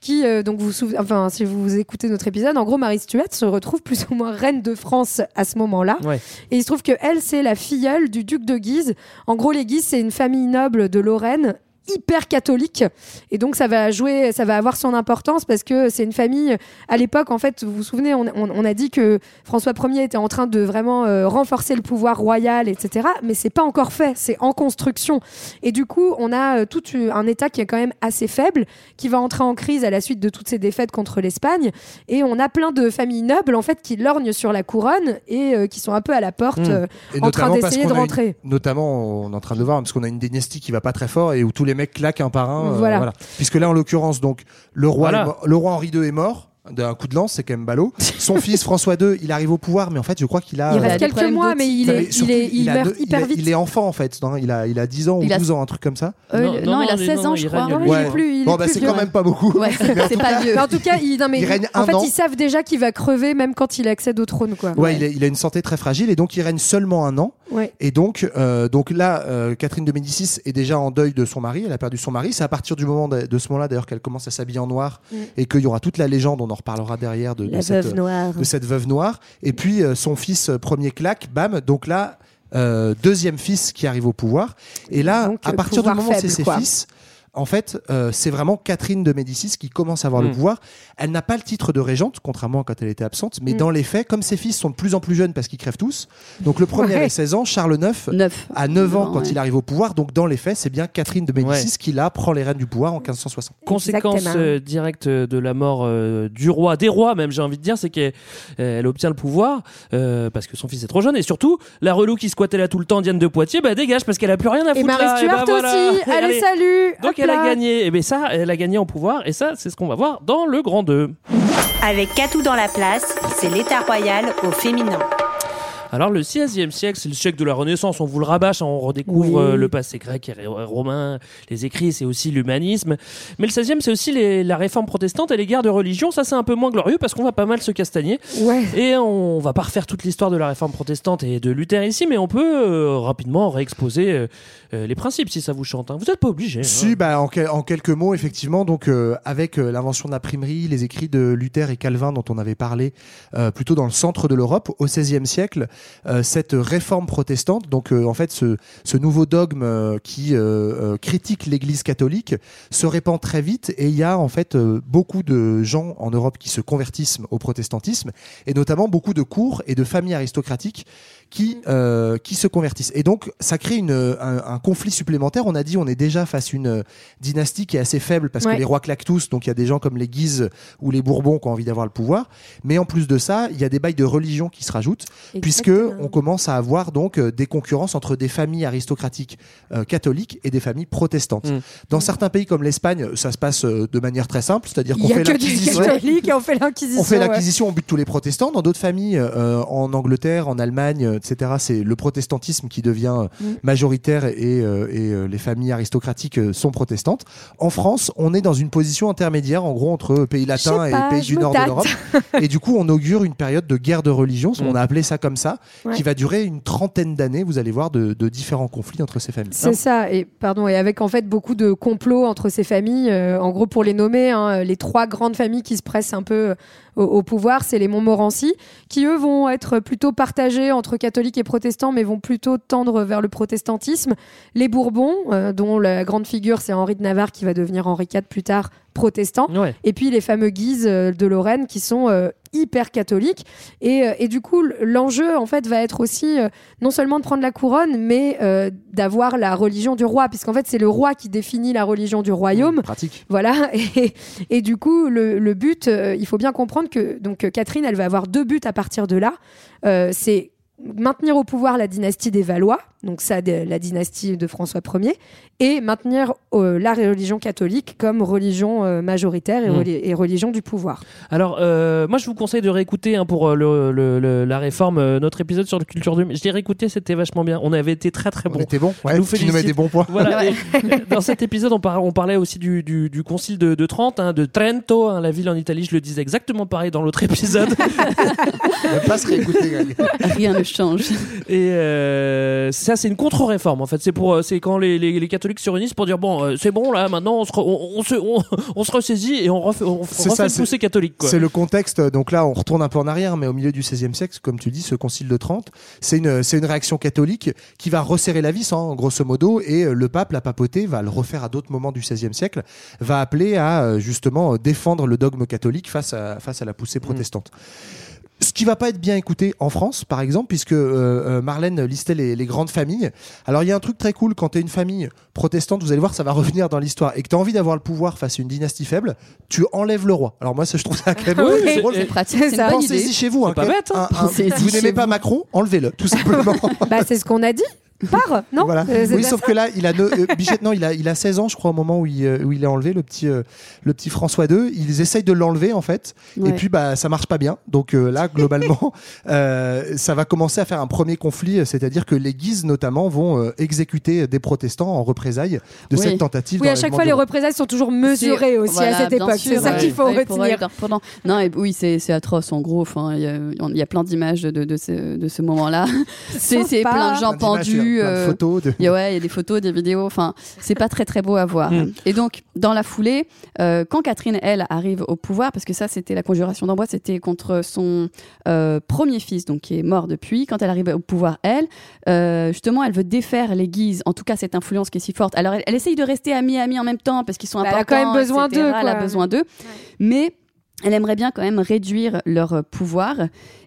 qui, euh, donc vous, vous souvenez- enfin, si vous écoutez notre épisode, en gros, Marie Stuart se retrouve plus ou moins reine de France à ce moment-là. Ouais. Et il se trouve que elle, c'est la filleule du duc de Guise. En gros, les Guise, c'est une famille noble de Lorraine hyper catholique. Et donc ça va jouer ça va avoir son importance parce que c'est une famille à l'époque en fait vous vous souvenez on, on- on a dit que François Ier était en train de vraiment euh, renforcer le pouvoir royal etc mais c'est pas encore fait c'est en construction. Et du coup on a euh, tout un état qui est quand même assez faible qui va entrer en crise à la suite de toutes ces défaites contre l'Espagne. Et on a plein de familles nobles en fait qui lorgnent sur la couronne et euh, qui sont un peu à la porte Mmh. en train d'essayer de une- rentrer. notamment, on est en train de le voir, parce qu'on a une dynastie qui va pas très fort et où tous les mecs claquent un par un. euh, Voilà. Puisque là, en l'occurrence, donc le roi, Voilà. est mort- le roi Henri II est mort d'un coup de lance, c'est quand même ballot. Son fils François II, il arrive au pouvoir, mais en fait, je crois qu'il a. il euh, reste des quelques mois mais il est il est il meurt deux- hyper il est- vite Il est enfant en fait, non il a il a 10 ans ou Il a- 12 ans, un truc comme ça. Euh, Non, il- non, non, il a non, 16 non, ans, je crois. il Ouais. est plus, il est bon, bah c'est quand même pas beaucoup. Ouais, c'est pas vieux. En tout cas, il, non, mais Il règne en un fait, an. ils savent déjà qu'il va crever même quand il accède au trône, quoi. Ouais, il, a une santé très fragile et donc il règne seulement un an. Et donc, euh, donc là, euh, Catherine de Médicis est déjà en deuil de son mari. Elle a perdu son mari. C'est à partir du moment de, ce moment-là, d'ailleurs, qu'elle commence à s'habiller en noir Mm. et qu'il y aura toute la légende. On en reparlera derrière de, cette, veuve noire. de cette veuve noire. Et puis euh, son fils euh, premier claque, bam. Donc là, euh, deuxième fils qui arrive au pouvoir. Et là, Donc, à partir du moment où c'est ses fils. En fait, euh, c'est vraiment Catherine de Médicis qui commence à avoir le Mm. pouvoir. Elle n'a pas le titre de régente, contrairement à quand elle était absente, mais Mm. dans les faits, comme ses fils sont de plus en plus jeunes parce qu'ils crèvent tous, donc le premier Ouais. avait 16 ans, Charles IX Neuf. à 9 ans Non, quand ouais. il arrive au pouvoir, donc dans les faits, c'est bien Catherine de Médicis qui là prend les rênes du pouvoir en 1560. Conséquence euh, directe de la mort euh, du roi, des rois même, j'ai envie de dire, c'est qu'elle euh, elle obtient le pouvoir euh, parce que son fils est trop jeune et surtout la relou qui squattait là tout le temps, Diane de Poitiers, bah dégage parce qu'elle a plus rien à Et foutre Marie là. Stuart bah, voilà. aussi. Allez, salut. Donc Hop elle a gagné, et bien ça, elle a gagné en pouvoir et ça, c'est ce qu'on va voir dans le grand 2. Avec Catou dans la place, c'est l'état royal au féminin. Alors le 16e siècle, c'est le siècle de la Renaissance, on vous le rabâche, hein, on redécouvre Oui. euh, le passé grec et ro- romain, les écrits, c'est aussi l'humanisme. Mais le 16e, c'est aussi les- la réforme protestante et les guerres de religion, ça c'est un peu moins glorieux parce qu'on va pas mal se castagner. Ouais. Et on va pas refaire toute l'histoire de la réforme protestante et de Luther ici, mais on peut euh, rapidement réexposer euh, les principes si ça vous chante. hein. Vous n'êtes pas obligé. hein. Si, bah, en, quel- en quelques mots, effectivement, donc euh, avec l'invention de l'imprimerie, les écrits de Luther et Calvin dont on avait parlé plutôt dans le centre de l'Europe au XVIe siècle, cette réforme protestante, donc euh, en fait ce, nouveau dogme euh, qui euh, euh, critique l'Église catholique, se répand très vite et il y a en fait euh, beaucoup de gens en Europe qui se convertissent au protestantisme et notamment beaucoup de cours et de familles aristocratiques qui euh, qui se convertissent. Et donc ça crée une, un, un conflit supplémentaire. On a dit on est déjà face à une euh, dynastie qui est assez faible parce Ouais. que les rois claquent tous, donc il y a des gens comme les Guises ou les Bourbons qui ont envie d'avoir le pouvoir. Mais en plus de ça, il y a des bails de religion qui se rajoutent puisque on commence à avoir donc euh, des concurrences entre des familles aristocratiques euh, catholiques et des familles protestantes. Mm. Dans certains pays comme l'Espagne, ça se passe de manière très simple, c'est-à-dire qu'on fait l'acquisition. on fait l'inquisition. On fait ouais. on bute tous les protestants. Dans d'autres familles, euh, en Angleterre, en Allemagne, etc., c'est le protestantisme qui devient euh, Mm. majoritaire et, euh, et euh, les familles aristocratiques euh, sont protestantes. En France, on est dans une position intermédiaire, en gros, entre pays latins et pas, pays du nord de l'Europe. et du coup, on augure une période de guerre de religion, Mm. on a appelé ça comme ça, Ouais. qui va durer une trentaine d'années, vous allez voir, de, de différents conflits entre ces familles. C'est ça, et pardon, et avec en fait beaucoup de complots entre ces familles. euh, en gros, pour les nommer, hein, les trois grandes familles qui se pressent un peu euh, au, au pouvoir, c'est les Montmorency, qui eux vont être plutôt partagés entre catholiques et protestants, mais vont plutôt tendre vers le protestantisme. Les Bourbons, euh, dont la grande figure c'est Henri de Navarre, qui va devenir Henri IV plus tard, protestant. Ouais. Et puis les fameux Guises euh, de Lorraine qui sont euh, hyper catholiques. Et, et du coup, l'enjeu, en fait, va être aussi euh, non seulement de prendre la couronne, mais euh, d'avoir la religion du roi, puisqu'en fait, c'est le roi qui définit la religion du royaume. Pratique. Voilà. Et, et du coup, le, le but, il faut bien comprendre que donc Catherine, elle va avoir deux buts à partir de là. C'est maintenir au pouvoir la dynastie des Valois, donc ça, la dynastie de François Ier, et maintenir euh, la religion catholique comme religion euh, majoritaire et, Mm. reli- et religion du pouvoir. Alors, euh, moi, je vous conseille de réécouter hein, pour euh, le, le- le- la réforme euh, notre épisode sur le culture du. Je l'ai réécouté, c'était vachement bien. On avait été très très On bon. était bon, ouais, nous tu nous mets des bons points. Voilà. dans cet épisode, on, par- on parlait aussi du, du, du concile de, de Trente, hein, de Trento, hein, la ville en Italie. Je le disais exactement pareil dans l'autre épisode. On va pas se réécouter. Rien ne change. Et euh, ça, c'est une contre-réforme. En fait, c'est pour, euh, c'est quand les, les, les catholiques se réunissent pour dire bon, euh, c'est bon là, maintenant on se, on, on se, on, on se ressaisit et on refait, on refait ça, le c'est- poussé catholique. C'est le contexte. Donc là, on retourne un peu en arrière, mais au milieu du XVIe siècle, comme tu dis, ce concile de Trente, c'est une, c'est une réaction catholique qui va resserrer la vis, hein, grosso modo, et le pape, la papauté, va le refaire à d'autres moments du XVIe siècle, va appeler à justement défendre le dogme catholique face à, face à la poussée protestante. Ce qui va pas être bien écouté en France, par exemple, puisque euh, euh, Marlène listait les, les grandes familles. Alors il y a un truc très cool quand tu es une famille protestante, vous allez voir, ça va revenir dans l'histoire, et que tu as envie d'avoir le pouvoir face à une dynastie faible, tu enlève le roi. Alors moi, ça, je trouve ça quand même Oui, drôle. Pensez-y chez vous. Hein, pas bête, hein. un- un- vous n'aimez pas. Macron, enlevez-le, tout simplement. bah, c'est ce qu'on a dit. Part, non Voilà. Euh, Oui, sauf que là, il a ne- euh, Bichette, non, il a, il a 16 ans, je crois, au moment où il, euh, où il est enlevé, le petit, euh, le petit François II. Ils essayent de l'enlever, en fait. Ouais. Et puis, bah, ça marche pas bien. Donc euh, là, globalement, euh, ça va commencer à faire un premier conflit, c'est-à-dire que les Guises, notamment, vont euh, exécuter des protestants en représailles de Oui. cette tentative. Oui, à chaque fois, de les représailles sont toujours mesurées aussi voilà, à cette époque. C'est ça ouais. qu'il faut Ouais, retenir. Non, et oui, c'est c'est atroce en gros. Enfin, il y a, il y a plein d'images de, de ce, de ce moment-là. C'est plein de gens pendus. Euh, photos. De... il y a, ouais, il y a des photos, des vidéos. Enfin, c'est pas très très beau à voir. Mm. Et donc, dans la foulée, euh, quand Catherine, elle, arrive au pouvoir, parce que ça, c'était la conjuration d'Amboise, c'était contre son euh, premier fils, donc qui est mort depuis. Quand elle arrive au pouvoir, elle, euh, justement, elle veut défaire les Guises. En tout cas, cette influence qui est si forte. Alors, elle, elle essaye de rester amie-amie en même temps parce qu'ils sont Bah, elle a importants. quand même besoin d'eux, Elle a besoin d'eux, mais elle aimerait bien quand même réduire leur pouvoir.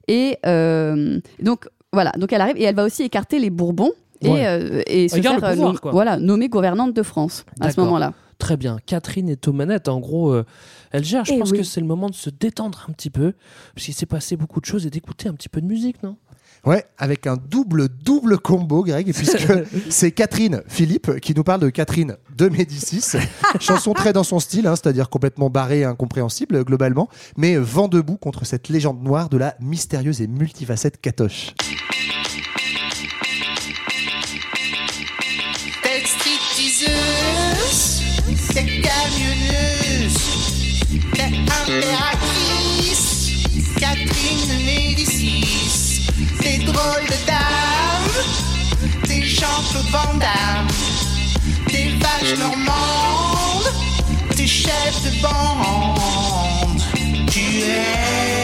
Et euh, donc, voilà. Donc, elle arrive et elle va aussi écarter les Bourbons. Et, Ouais. euh, et se faire le pouvoir, nom- quoi. voilà, nommer gouvernante de France à ce moment-là. Très bien. Catherine est aux manettes. En gros, euh, elle gère. Je Eh pense oui. que c'est le moment de se détendre un petit peu. Parce qu'il s'est passé beaucoup de choses et d'écouter un petit peu de musique, non? Ouais, avec un double double combo, Greg, puisque c'est Catherine Philippe qui nous parle de Catherine de Médicis. Chanson très dans son style, hein, c'est-à-dire complètement barrée et incompréhensible globalement, mais vent debout contre cette légende noire de la mystérieuse et multifacette Catoche. T'es camionneuse, t'es impératrice, Catherine de Médicis, t'es drôle de dame, t'es Jean-Claude Van Damme, t'es vache normande, t'es chef de bande, tu es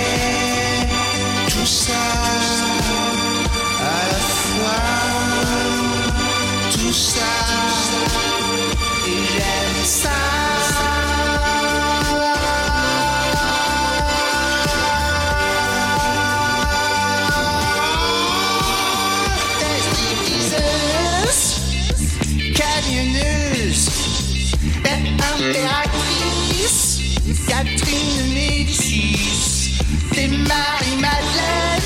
Marie-Madeleine,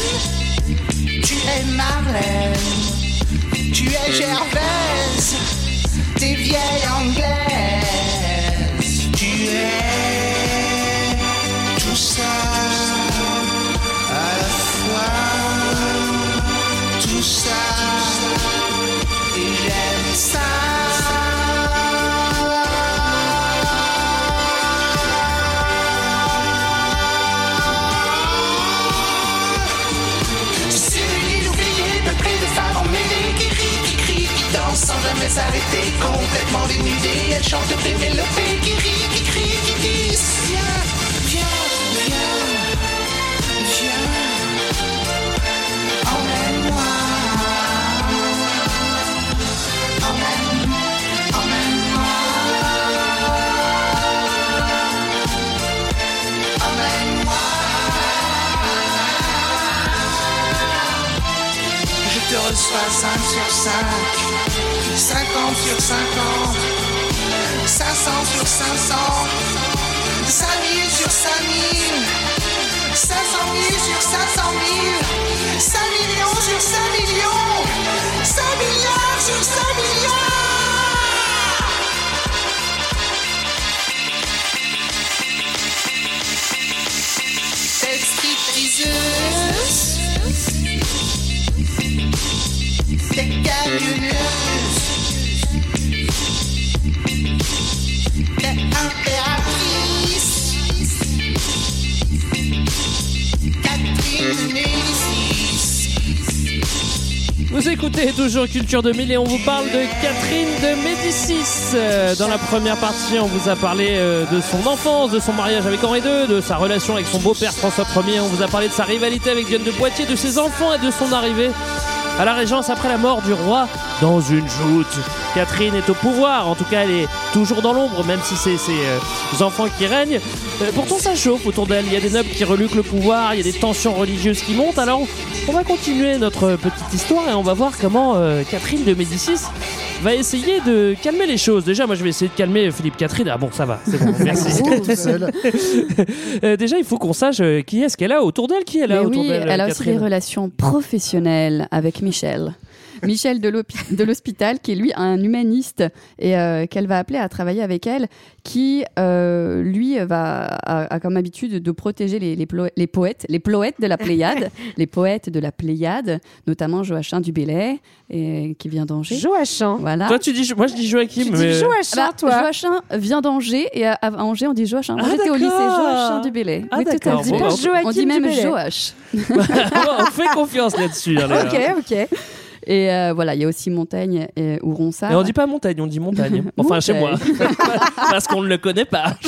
tu es Marlène. Tu es Gervaise, t'es vieille anglaise. Tu es Culture 2000 et on vous parle de Catherine de Médicis. Euh, Dans la première partie, on vous a parlé euh, de son enfance, de son mariage avec Henri II, de sa relation avec son beau-père François Ier. On vous a parlé de sa rivalité avec Diane de Poitiers, de ses enfants et de son arrivée à la Régence après la mort du roi dans une joute. Catherine est au pouvoir, en tout cas elle est toujours dans l'ombre, même si c'est ses euh, enfants qui règnent. Euh, pourtant ça chauffe autour d'elle, il y a des nobles qui reluquent le pouvoir, il y a des tensions religieuses qui montent, alors on va continuer notre petite histoire et on va voir comment euh, Catherine de Médicis va essayer de calmer les choses. Déjà moi je vais essayer de calmer Philippe Catherine, ah bon ça va, c'est bon, merci. Tout seul. Euh, déjà il faut qu'on sache euh, qui est-ce qu'elle a autour d'elle, qui elle a Mais autour oui, d'elle, elle a aussi Catherine des relations professionnelles avec Michel. Michel de l'Hospital, qui est lui un humaniste et euh, qu'elle va appeler à travailler avec elle, qui euh, lui va a, a comme habitude de protéger les, les, plo- les poètes, les poètes de la Pléiade, les poètes de la Pléiade, notamment Joachim du Bellay, et, qui vient d'Angers. Joachim. Voilà. Toi, tu dis, moi je dis Joachim. Tu dis mais... Joachim, Bah, toi. Joachim vient d'Angers et à, à Angers on dit Joachim. Ah, j'étais au lycée. Joachim du Bellay. Ah, oui, tout à d'accord. fait. Bon, on dit Joachim même. Joach. on fait confiance là-dessus. hein. Ok, ok. Et euh, voilà, il y a aussi Montaigne et, ou Ronsard. Et on dit pas montagne, on dit montagne. Enfin, chez moi. Parce qu'on ne le connaît pas.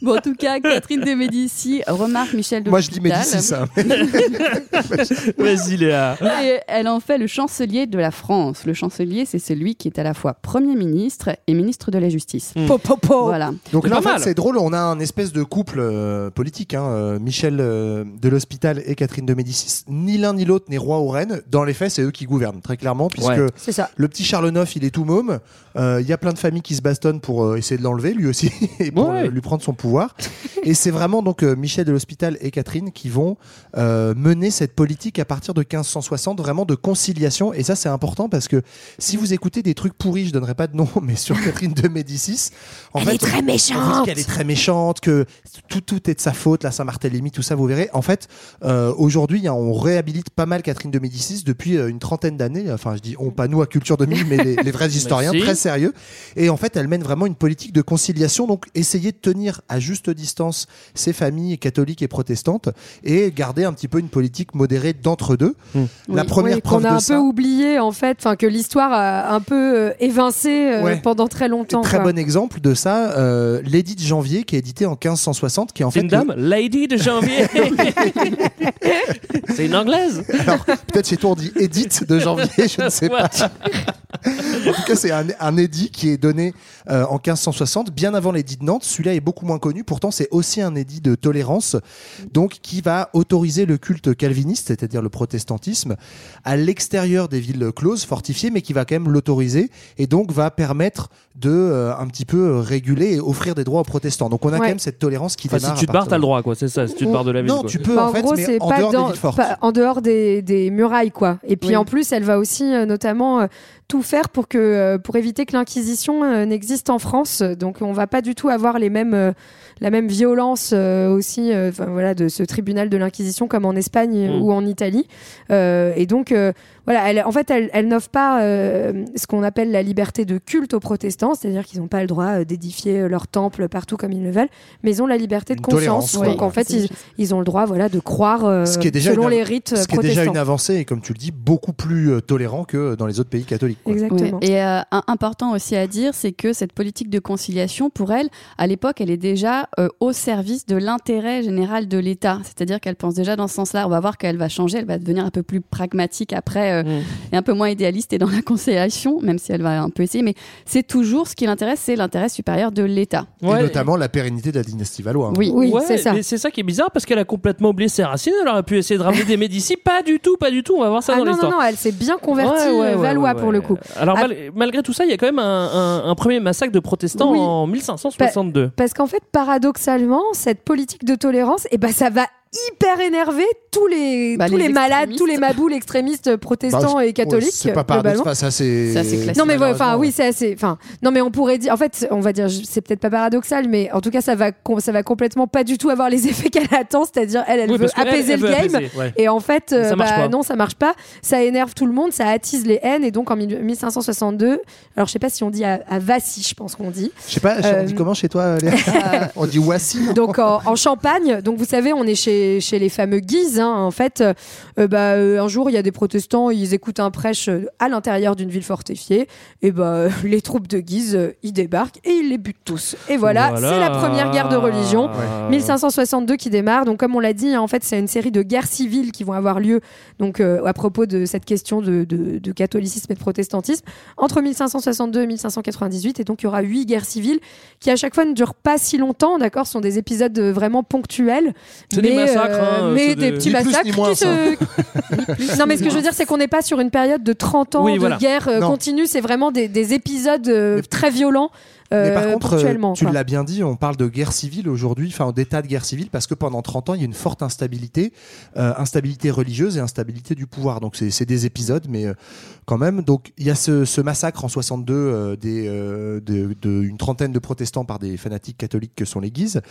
Bon, en tout cas, Catherine de Médicis remarque Michel de Moi, je dis. Médicis. hein. Vas-y, Léa. Et elle en fait le chancelier de la France. Le chancelier, c'est celui qui est à la fois Premier ministre et ministre de la Justice. Hmm. Po, po, po. Voilà. Donc là, en fait, c'est drôle. On a un espèce de couple euh, politique, hein, euh, Michel euh, de l'Hospital et Catherine de Médicis. Ni l'un ni l'autre n'est roi ou reine. Dans les faits, c'est eux qui gouvernent, très clairement, puisque Ouais. C'est ça. le petit Charles IX, il est tout môme. Euh, Il y a plein de familles qui se bastonnent pour euh, essayer de l'enlever, lui aussi, et pour Ouais. lui prendre son pouvoir. et c'est vraiment donc euh, Michel de l'Hospital et Catherine qui vont euh, mener cette politique à partir de 1560, vraiment de conciliation. Et ça, c'est important parce que si vous écoutez des trucs pourris, je donnerai pas de nom, mais sur Catherine de Médicis, en Elle fait, est très méchante. qu'elle est très méchante, que tout, tout est de sa faute, la Saint-Barthélemy, tout ça, vous verrez. En fait, euh, aujourd'hui, hein, on réhabilite pas mal Catherine de Médicis depuis euh, une trentaine d'années. Enfin, je dis on, pas nous à Culture 2000, mais les, les vrais historiens, si. très sérieux. Et en fait, elle mène vraiment une politique de conciliation, donc essayer de tenir à juste distance ces familles catholiques et protestantes et garder un petit peu une politique modérée d'entre-deux. La Oui. première Oui, preuve qu'on a de un ça. peu oublié en fait, enfin que l'histoire a un peu euh, évincé euh, Ouais. pendant très longtemps. Très quoi. bon exemple de ça, euh, l'édit de janvier qui est édité en 1560, qui est en C'est fait une dame Lady de janvier. c'est une anglaise. Alors, peut-être chez toi on dit Edith de janvier, je ne sais pas. En tout cas, c'est un, un édit qui est donné euh, en 1560, bien avant l'édit de Nantes. Celui-là est beaucoup moins connu. Pourtant, c'est aussi un édit de tolérance, donc qui va autoriser le culte calviniste, c'est-à-dire le protestantisme, à l'extérieur des villes closes, fortifiées, mais qui va quand même l'autoriser et donc va permettre de euh, un petit peu réguler et offrir des droits aux protestants. Donc, on a quand même cette tolérance qui Enfin, démarre. si tu te barres, t'as le droit, quoi. C'est ça. Si tu te barres de la ville. Non, quoi. tu peux Bah, en en fait, gros, mais c'est en pas dehors dans, des villes fortes. pas- en dehors des, des murailles, quoi. Et puis Oui. en plus, elle va aussi euh, notamment euh, tout faire pour que euh, pour éviter que l'inquisition euh, n'existe en France. Donc, on va pas du tout avoir les mêmes euh, la même violence euh, aussi, euh, enfin, voilà, de ce tribunal de l'inquisition comme en Espagne Mm. ou en Italie. Euh, et donc, euh, voilà, elle, en fait, elle, elle n'offre pas euh, ce qu'on appelle la liberté de culte aux protestants, c'est-à-dire qu'ils n'ont pas le droit euh, d'édifier leur temple partout comme ils le veulent, mais ils ont la liberté de conscience. Donc, en fait, ils, ils ont le droit, voilà, de croire euh, Ce qui est déjà selon une- les rites Ce qui est déjà protestants. une avancée et comme tu le dis, beaucoup plus euh, tolérant que dans les autres pays catholiques. quoi. Exactement. Oui. Et euh, important aussi à dire, c'est que cette politique de conciliation, pour elle, à l'époque, elle est déjà euh, au service de l'intérêt général de l'État. C'est-à-dire qu'elle pense déjà dans ce sens-là. On va voir qu'elle va changer, elle va devenir un peu plus pragmatique après euh, Mm. et un peu moins idéaliste et dans la conciliation, même si elle va un peu essayer. Mais c'est toujours ce qui l'intéresse, c'est l'intérêt supérieur de l'État. Ouais. Et notamment la pérennité de la dynastie Valois. hein. Oui. Oui, Ouais, c'est ça. Mais c'est ça qui est bizarre parce qu'elle a complètement oublié ses racines. Elle aurait pu essayer de ramener des Médicis. Pas du tout, pas du tout. On va voir ça Ah dans non, non, l'histoire. non, elle s'est bien convertie Ouais, ouais, euh, ouais, Valois ouais, pour le coup. Alors mal- malgré tout ça, il y a quand même un, un- un premier massacre de protestants Oui. en 1562. Parce qu'en fait, paradoxalement, cette politique de tolérance, eh ben, ça va hyper énerver tous les, Bah, tous les les, malades, tous les maboules extrémistes protestants Bah, et catholiques. ouais, c'est pas globalement. paradoxal, ça c'est. Classique. Non mais enfin oui c'est assez enfin non mais on pourrait dire en fait on va dire c'est peut-être pas paradoxal mais en tout cas ça va ça va complètement pas du tout avoir les effets qu'elle attend c'est-à-dire elle elle Oui, veut apaiser elle le veut game apaiser, ouais. et en fait ça euh, marche bah, pas. non ça marche pas ça énerve tout le monde ça attise les haines et donc en mille- 1562 alors je sais pas si on dit à, à Vassy je pense qu'on dit Je sais pas, Euh, on dit comment chez toi, Léa? On dit Wassi. donc en, en Champagne, donc vous savez, on est chez, chez les fameux Guises. hein. En fait, euh, bah, euh, un jour, il y a des protestants, ils écoutent un prêche euh, à l'intérieur d'une ville fortifiée. Et bah, les troupes de Guise, ils débarquent et ils les butent tous. Et voilà, c'est la première guerre de religion. 1562 qui démarre. Donc, comme on l'a dit, hein, en fait, c'est une série de guerres civiles qui vont avoir lieu donc, euh, à propos de cette question de, de- de catholicisme et de protestantisme entre 1562 et 1598. Et donc, il y aura huit guerres civiles qui, à chaque fois, ne durent pas si longtemps. D'accord? Ce sont des épisodes vraiment ponctuels. C'est des mais, massacres, hein, mais des des- petits plus, massacres ni moins, qui se. non, mais ce que je veux dire, c'est qu'on n'est pas sur une période de 30 ans Oui, de voilà. guerre euh, Non. continue. C'est vraiment des, des épisodes euh, très violents Mais par contre, euh, tu l'as bien dit, on parle de guerre civile aujourd'hui, enfin d'état de guerre civile, parce que pendant 30 ans, il y a une forte instabilité, euh, instabilité religieuse et instabilité du pouvoir. Donc c'est des épisodes, mais euh, quand même. Donc il y a ce, ce massacre en 62 euh, des, euh, de, de une trentaine de protestants par des fanatiques catholiques que sont les Guises.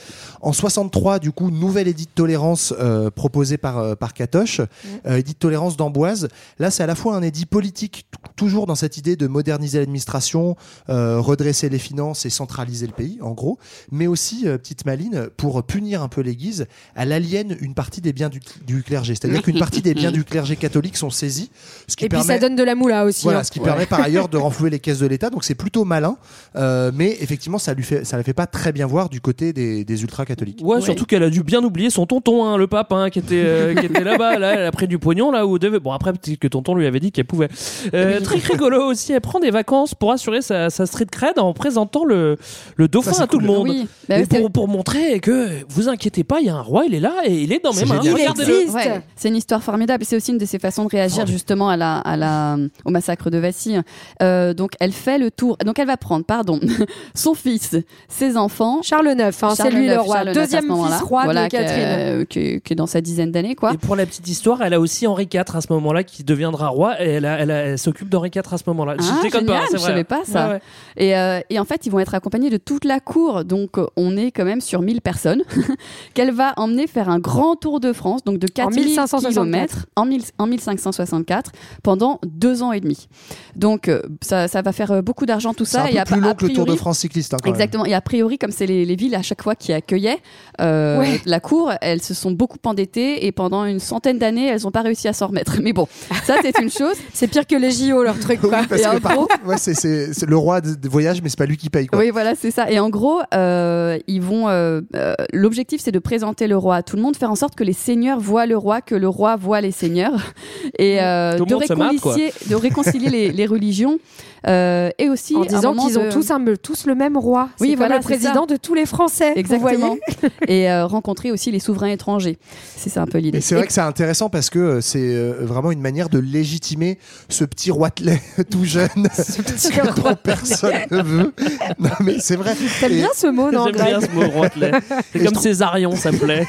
En 63, du coup, nouvelle édit de tolérance euh, proposé par, euh, par Catoche, euh, édit de tolérance d'Amboise. Là, c'est à la fois un édit politique, toujours dans cette idée de moderniser l'administration, euh, redresser les finances et centraliser le pays, en gros, mais aussi, euh, petite maline, pour punir un peu les Guises, elle aliène une partie des biens du, du clergé. C'est-à-dire qu'une partie des biens du clergé catholique sont saisis, ce qui Et puis ça donne de la moula aussi. Voilà, hein. ce qui permet par ailleurs de renflouer les caisses de l'État, donc c'est plutôt malin, euh, mais effectivement ça lui fait, ça la fait pas très bien voir du côté des, des ultra catholiques. Ouais, surtout qu'elle a dû bien oublier son tonton, hein, le pape, hein, qui était, euh, qui était là-bas. Là, elle a pris du pognon, là où devait. Bon, après, peut-être que tonton lui avait dit qu'elle pouvait. Euh, Très rigolo aussi, elle prend des vacances pour assurer sa, sa street cred en présentant le, le dauphin Ça, à tout le monde. Oui. Bah oui, pour, pour montrer que vous inquiétez pas, il y a un roi, il est là et il est dans mes mains. Ouais, c'est une histoire formidable. C'est aussi une de ses façons de réagir justement à la, à la, au massacre de Vassy. Euh, donc elle fait le tour. Donc elle va prendre, pardon, son fils, ses enfants. Charles IX, hein, c'est lui le roi, Charles deuxième fils roi Voilà, de Catherine. que- que- que dans sa dizaine d'années, quoi. Et pour la petite histoire, elle a aussi Henri IV à ce moment-là qui deviendra roi et elle, s'ocupe d'Henri IV à ce moment-là. Ah, je déconne pas, génial, hein, c'est je savais pas ça. Ouais, ouais. Et, euh, et en fait, ils vont être accompagnés de toute la cour. Donc, euh, on est quand même sur 1000 personnes qu'elle va emmener faire un grand tour de France, donc de 4000 1564. km en, 1000 en 1564 pendant deux ans et demi. Donc, euh, ça, ça va faire euh, beaucoup d'argent tout C'est ça. un Et peu a- plus a long que le Tour de France cycliste. hein, quand même. Exactement. Et a priori, comme c'est les, les villes à chaque fois qui accueillaient euh, Ouais. la cour, elles se sont beaucoup endettées et pendant une centaine d'années, elles n'ont pas réussi à s'en remettre. Mais bon, ça c'est une chose. C'est pire que les JO, leur truc. Quoi. Oui, parce Et que par ouais, c'est- c'est c'est le roi des des voyages, mais c'est pas lui qui paye. Quoi. Oui, voilà, c'est ça. Et en gros, euh, ils vont. euh, euh, L'objectif, c'est de présenter le roi à tout le monde, faire en sorte que les seigneurs voient le roi, que le roi voit les seigneurs, et euh, de, réconcilier, de réconcilier les, les religions, euh, et aussi En disant qu'ils ont tous, un- tous le même roi. Oui, c'est voilà, comme le ça. président de tous les Français. vous Exactement. voyez et euh, rencontrer aussi les souverains étrangers. C'est ça un peu l'idée. C'est vrai que c'est intéressant parce que euh, c'est vraiment une manière de légitimer ce petit roitelet tout jeune que roi personne ne veut. Non, mais c'est vrai. T'aimes Et- bien ce mot, non J'aime bien ce mot roitelet. C'est comme Césarion, ça me plaît.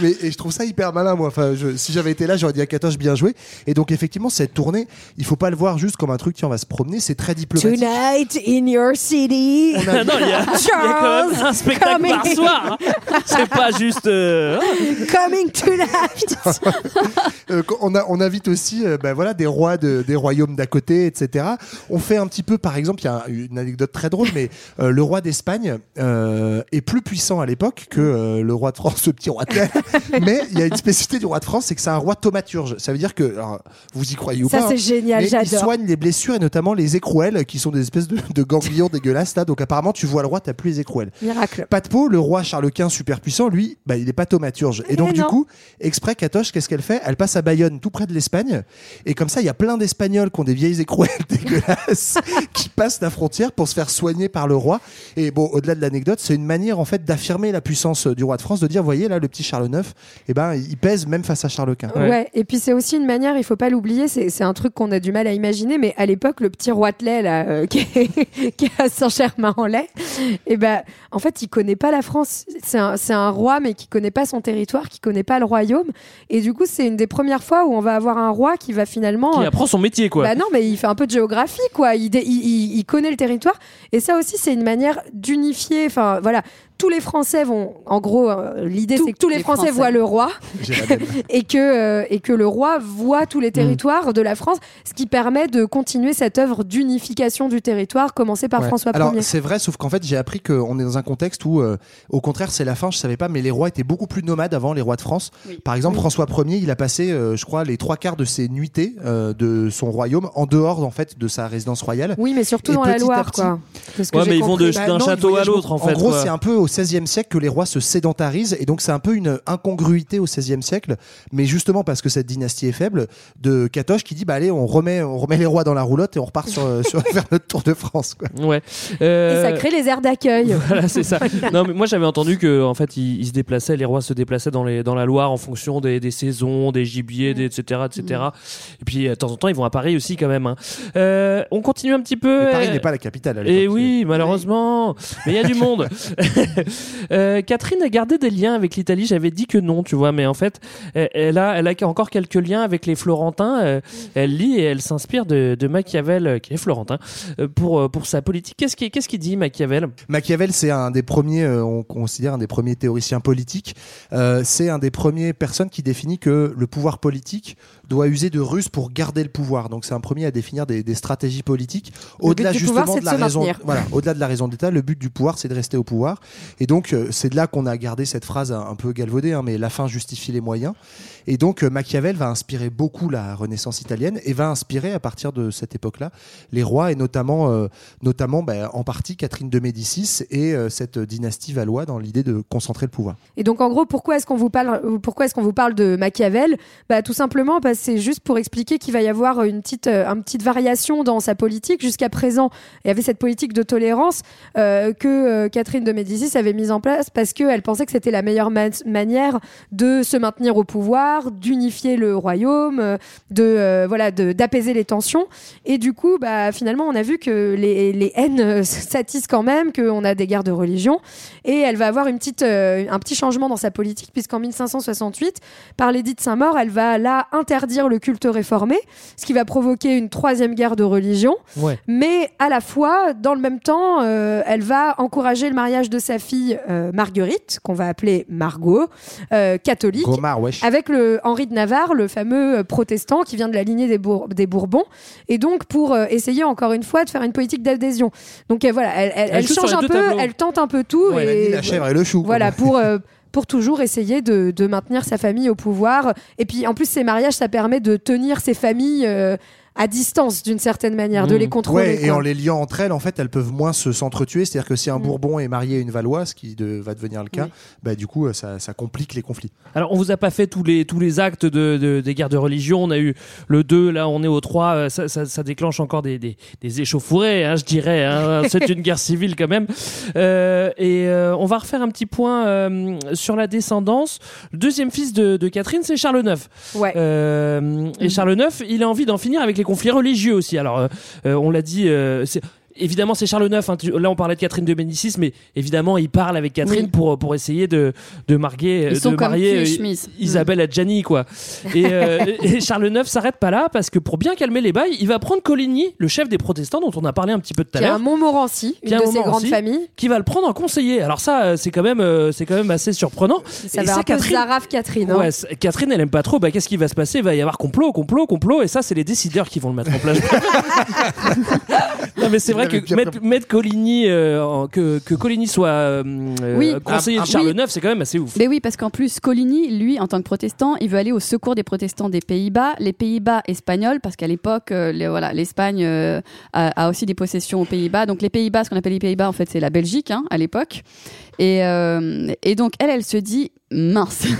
mais et je trouve ça hyper malin moi enfin je- si j'avais été là j'aurais dit à Katoche bien joué et donc effectivement cette tournée il faut pas le voir juste comme un truc tiens on va se promener c'est très diplomatique Tonight in your city. On a- non, il y, a- il y a quand même un spectacle coming. par soir. hein. C'est pas juste. euh, Coming tonight. Euh, on, a, on invite aussi euh, ben voilà, des rois de, des royaumes d'à côté, etc. On fait un petit peu, par exemple, il y a une anecdote très drôle, mais euh, le roi d'Espagne euh, est plus puissant à l'époque que euh, le roi de France, le petit roi de terre. mais il y a une spécificité du roi de France, c'est que c'est un roi thaumaturge. Ça veut dire que, alors, vous y croyez ou Ça, pas, c'est hein, génial, mais il j'adore. soigne les blessures et notamment les écrouelles, qui sont des espèces de, de ganglions dégueulasses. Là. Donc apparemment, tu vois le roi, t'as plus les écrouelles. Miracle. Pas de peau, le roi Charles Quint, super puissant, lui, bah, il est pas thaumaturge. Et donc, du coup, exprès, Katoche, qu'est-ce qu'elle fait? Elle passe à Bayonne, tout près de l'Espagne. Et comme ça, il y a plein d'Espagnols qui ont des vieilles écrouelles dégueulasses qui passent la frontière pour se faire soigner par le roi. Et bon, au-delà de l'anecdote, c'est une manière, en fait, d'affirmer la puissance du roi de France, de dire, voyez, là, le petit Charles IX, eh ben, il pèse même face à Charles Quint. Ouais. et puis c'est aussi une manière, il faut pas l'oublier, c'est c'est un truc qu'on a du mal à imaginer, mais à l'époque, le petit roitelet là, euh, qui, est, qui est à Saint-Germain-en-Laye, et ben, en fait, il connaît pas la France. C'est un, un roi, mais qui connaît pas son territoire, qui connaît pas le royaume. Et du coup, c'est une des premières fois où on va avoir un roi qui va finalement. Qui apprend son métier, quoi. Bah non, mais il fait un peu de géographie, quoi. Il, il- il connaît le territoire. Et ça aussi, c'est une manière d'unifier. Enfin, voilà. Tous les Français vont, en gros, euh, l'idée c'est que tous les, les Français, Français. voient le roi et que, euh, et que le roi voit tous les territoires de la France, ce qui permet de continuer cette œuvre d'unification du territoire commencée par Ouais. François Alors Ier. c'est vrai, sauf qu'en fait j'ai appris qu'on est dans un contexte où, euh, au contraire, c'est la fin. Je savais pas, mais les rois étaient beaucoup plus nomades avant les rois de France. Oui. Par exemple, Oui. François Ier, il a passé, euh, je crois, les trois quarts de ses nuitées euh, de son royaume en dehors en fait de sa résidence royale. Oui, mais surtout Et dans la Loire, petit- quoi. De ce que Ouais, mais ils vont compris. Bah d'un non, château à l'autre, en fait, En gros, c'est un peu au XVIe siècle que les rois se sédentarisent et donc c'est un peu une incongruité au XVIe siècle. Mais justement parce que cette dynastie est faible, de Catoche qui dit bah allez, on remet, on remet les rois dans la roulotte et on repart sur, sur vers notre Tour de France. Quoi. Ouais. Et Euh, ça crée les aires d'accueil. Voilà, c'est ça. Non, mais moi j'avais entendu que en fait ils, ils se déplaçaient, les rois se déplaçaient dans les dans la Loire en fonction des, des saisons, des gibiers, des, etc., etc. Et puis euh, de temps en temps ils vont à Paris aussi quand même. hein. Euh, on continue un petit peu. Mais Paris Euh, n'est pas la capitale à Et oui, malheureusement. Mais il y a du monde. Euh, Catherine a gardé des liens avec l'Italie. J'avais dit que non, tu vois, mais en fait, elle- a, elle a encore quelques liens avec les Florentins. Euh, Elle lit et elle s'inspire de, de Machiavel, euh, qui est florentin, pour pour sa politique. Qu'est-ce qu'il dit Machiavel? Machiavel, c'est un des premiers, on considère un des premiers théoriciens politiques. Euh, c'est un des premiers personnes qui définit que le pouvoir politique doit user de ruse pour garder le pouvoir. Donc c'est un premier à définir des, des stratégies politiques. Au-delà justement pouvoir, c'est de la se raison, maintenir. voilà, au-delà de la raison d'État, le but du pouvoir, c'est de rester au pouvoir. Et donc euh, c'est de là qu'on a gardé cette phrase un, peu galvaudée, hein, mais la fin justifie les moyens. Et donc euh, Machiavel va inspirer beaucoup la Renaissance italienne et va inspirer à partir de cette époque-là les rois et notamment, euh, notamment ben, en partie Catherine de Médicis et cette dynastie valois dans l'idée de concentrer le pouvoir. Et donc en gros, pourquoi est-ce qu'on vous parle, pourquoi est-ce qu'on vous parle de Machiavel? Bah tout simplement parce c'est juste pour expliquer qu'il va y avoir une petite, une petite variation dans sa politique. Jusqu'à présent, il y avait cette politique de tolérance que Catherine de Médicis avait mise en place parce qu'elle pensait que c'était la meilleure ma- manière de se maintenir au pouvoir, d'unifier le royaume, euh, de euh, voilà, d'apaiser les tensions. Et du coup, bah finalement, on a vu que les, les haines s'attisent quand même, qu'on a des guerres de religion et elle va avoir une petite, euh, un petit changement dans sa politique, puisqu'en 1568, par l'édit de Saint-Maur, elle va là interdire le culte réformé, ce qui va provoquer une troisième guerre de religion. Ouais. Mais à la fois, dans le même temps, euh, elle va encourager le mariage de sa fille euh, Marguerite, qu'on va appeler Margot, euh, catholique, Gomard, wesh. avec le Henri de Navarre, le fameux euh, protestant qui vient de la lignée des, Bour- des Bourbons, et donc pour euh, essayer encore une fois de faire une politique d'adhésion. Donc euh, voilà, elle, change un peu, tableaux. elle tente un peu tout. Ouais, et, elle dit la chèvre et le chou. Voilà, pour, euh, pour toujours essayer de, de maintenir sa famille au pouvoir. Et puis en plus, ces mariages, ça permet de tenir ces familles euh, à distance d'une certaine manière, de les contrôler. Ouais, et quoi. en les liant entre elles, en fait, elles peuvent moins se s'entretuer. C'est-à-dire que si un Bourbon est marié à une Valois, ce qui de- va devenir le cas, bah, du coup, ça, ça complique les conflits. Alors, on vous a pas fait tous les, tous les actes de, de- des guerres de religion. On a eu le 2, là, on est au 3. euh, Ça, ça, ça déclenche encore des, des, des échauffourées, hein, je dirais. hein. C'est une guerre civile quand même. Euh, et euh, on va refaire un petit point euh, sur la descendance. Le deuxième fils de, de Catherine, c'est Charles IX. Ouais. Euh, et Charles IX, il a envie d'en finir avec les conflits religieux aussi. Alors, euh, euh, on l'a dit. euh, c'est- Évidemment, c'est Charles IX. hein. Tu- Là, on parlait de Catherine de Médicis, mais évidemment, il parle avec Catherine Oui. pour, pour essayer de, de marier, Ils sont de marier euh. Isabelle Adjani, quoi. Et, euh, et Charles IX s'arrête pas là parce que pour bien calmer les bails, il va prendre Coligny, le chef des protestants dont on a parlé un petit peu tout à Qui a l'heure. un Montmorency, qui une un de ses grandes familles. Qui va le prendre en conseiller. Alors ça, euh, c'est quand même, euh, c'est quand même assez surprenant. Ça Et va un peu Catherine. Zaraf Catherine. hein. Ouais, Catherine, elle aime pas trop. Bah, qu'est-ce qui va se passer? Il va y avoir complot, complot, complot. Et ça, c'est les décideurs qui vont le mettre en place. non, mais c'est vrai que mettre, mettre Coligny, euh, en- que, que Coligny soit euh, euh, Oui. conseiller Ah, de Charles oui. IX, c'est quand même assez ouf. Mais oui, parce qu'en plus, Coligny, lui, en tant que protestant, il veut aller au secours des protestants des Pays-Bas, les Pays-Bas espagnols, parce qu'à l'époque, euh, les- voilà, l'Espagne euh, a, a aussi des possessions aux Pays-Bas. Donc les Pays-Bas, ce qu'on appelle les Pays-Bas, en fait, c'est la Belgique hein, à l'époque. Et, euh, et donc elle, elle se dit mince.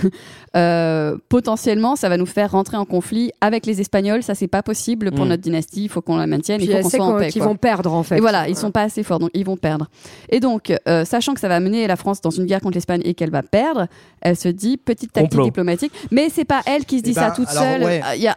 Euh, potentiellement, ça va nous faire rentrer en conflit avec les Espagnols. Ça, c'est pas possible pour Mm. notre dynastie. Il faut qu'on la maintienne. Puis il faut qu'on soit en paix. qu'ils quoi. vont perdre, en fait. Et voilà, ils sont pas assez forts, donc ils vont perdre. Et donc, euh, sachant que ça va mener la France dans une guerre contre l'Espagne et qu'elle va perdre, elle se dit petite tactique Complot. diplomatique. Mais c'est pas elle qui se dit Eh ça ben, toute alors, seule. ouais. Euh, Il y,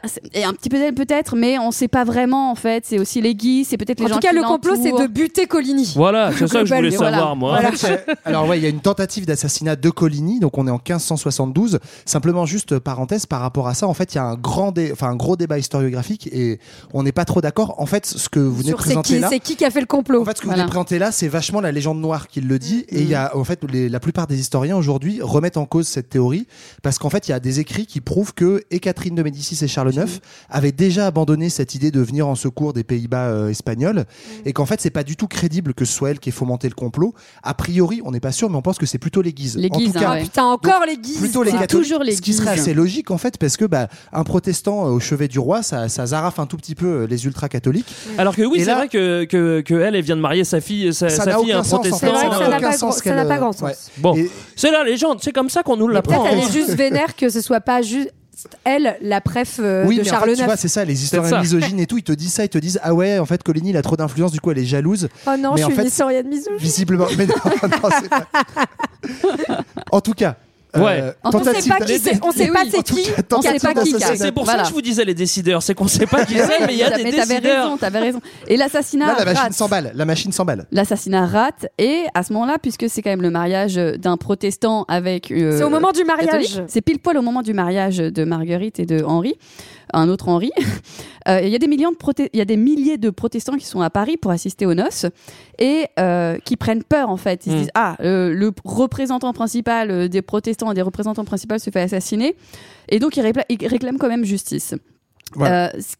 a, un petit peu d'elle peut-être, mais on sait pas vraiment en fait. C'est aussi les Guy, c'est peut-être les En gens tout cas, qui le complot, c'est de buter Coligny. Voilà, c'est ça que je voulais Voilà. savoir, moi. Voilà. En alors ouais, il y a une tentative d'assassinat de Coligny, donc on est en 1572. Simplement juste parenthèse par rapport à ça, en fait, il y a un grand, dé- enfin un gros débat historiographique et on n'est pas trop d'accord. En fait, ce que vous venez présenter là, c'est qui qui a fait le complot en fait, ce que vous venez présenter là, c'est vachement la légende noire qui le dit. Et il y a, en fait, les- la plupart des historiens aujourd'hui remettent en cause cette théorie parce qu'en fait, il y a des écrits qui prouvent que et Catherine de Médicis et Charles IX avaient déjà abandonné cette idée de venir en secours des Pays-Bas euh, espagnols et qu'en fait, c'est pas du tout crédible que ce soit elle qui ait fomenté le complot. A priori, on n'est pas sûr, mais on pense que c'est plutôt les Guises. Les En tout Guises, cas, hein, ouais. Putain, encore les guises. plutôt les catholiques, toujours les ce qui serait Guises. assez logique en fait parce que bah, un protestant euh, au chevet du roi ça, ça zarafe un tout petit peu euh, les ultra catholiques Alors que oui, c'est vrai que, que, que elle, elle vient de marier sa fille, sa, Ça sa fille à un aucun sens, en fait. protestant. C'est vrai que Ça n'a pas, sens ça pas euh, grand sens. ouais. Bon, Et- c'est la légende, c'est comme ça qu'on nous Peut-être l'apprend. elle hein. est juste vénère que ce soit pas juste elle, la préf euh, oui, de mais en Charles fait, tu IX. vois, c'est ça, les historiens misogynes et tout, ils te disent ça, ils te disent ah ouais, en fait, Coligny, il a trop d'influence, du coup, elle est jalouse. Oh non, mais je en suis fait, une historienne misogyne. Visiblement, mais non, non, c'est pas. En tout cas. Ouais. euh, On sait pas qui c'est, on sait pas c'est qui, on sait pas qui. C'est pour ça que je vous disais les décideurs, c'est qu'on sait pas qui c'est, mais il y a des mais t'avais décideurs. raison, t'avais raison. Et l'assassinat Là, la machine rate. s'emballe. La machine s'emballe. L'assassinat rate et à ce moment-là, puisque c'est quand même le mariage d'un protestant avec. euh, C'est au moment du mariage. C'est pile poil au moment du mariage de Marguerite et de Henri, un autre Henri. Euh, Il y a des millions de proté- il y a des milliers de protestants qui sont à Paris pour assister aux noces et euh, qui prennent peur en fait. Ils se Mm. disent ah euh, le représentant principal des protestants et des représentants principaux se fait assassiner et donc ils réclament quand même justice. Voilà. Euh, ce-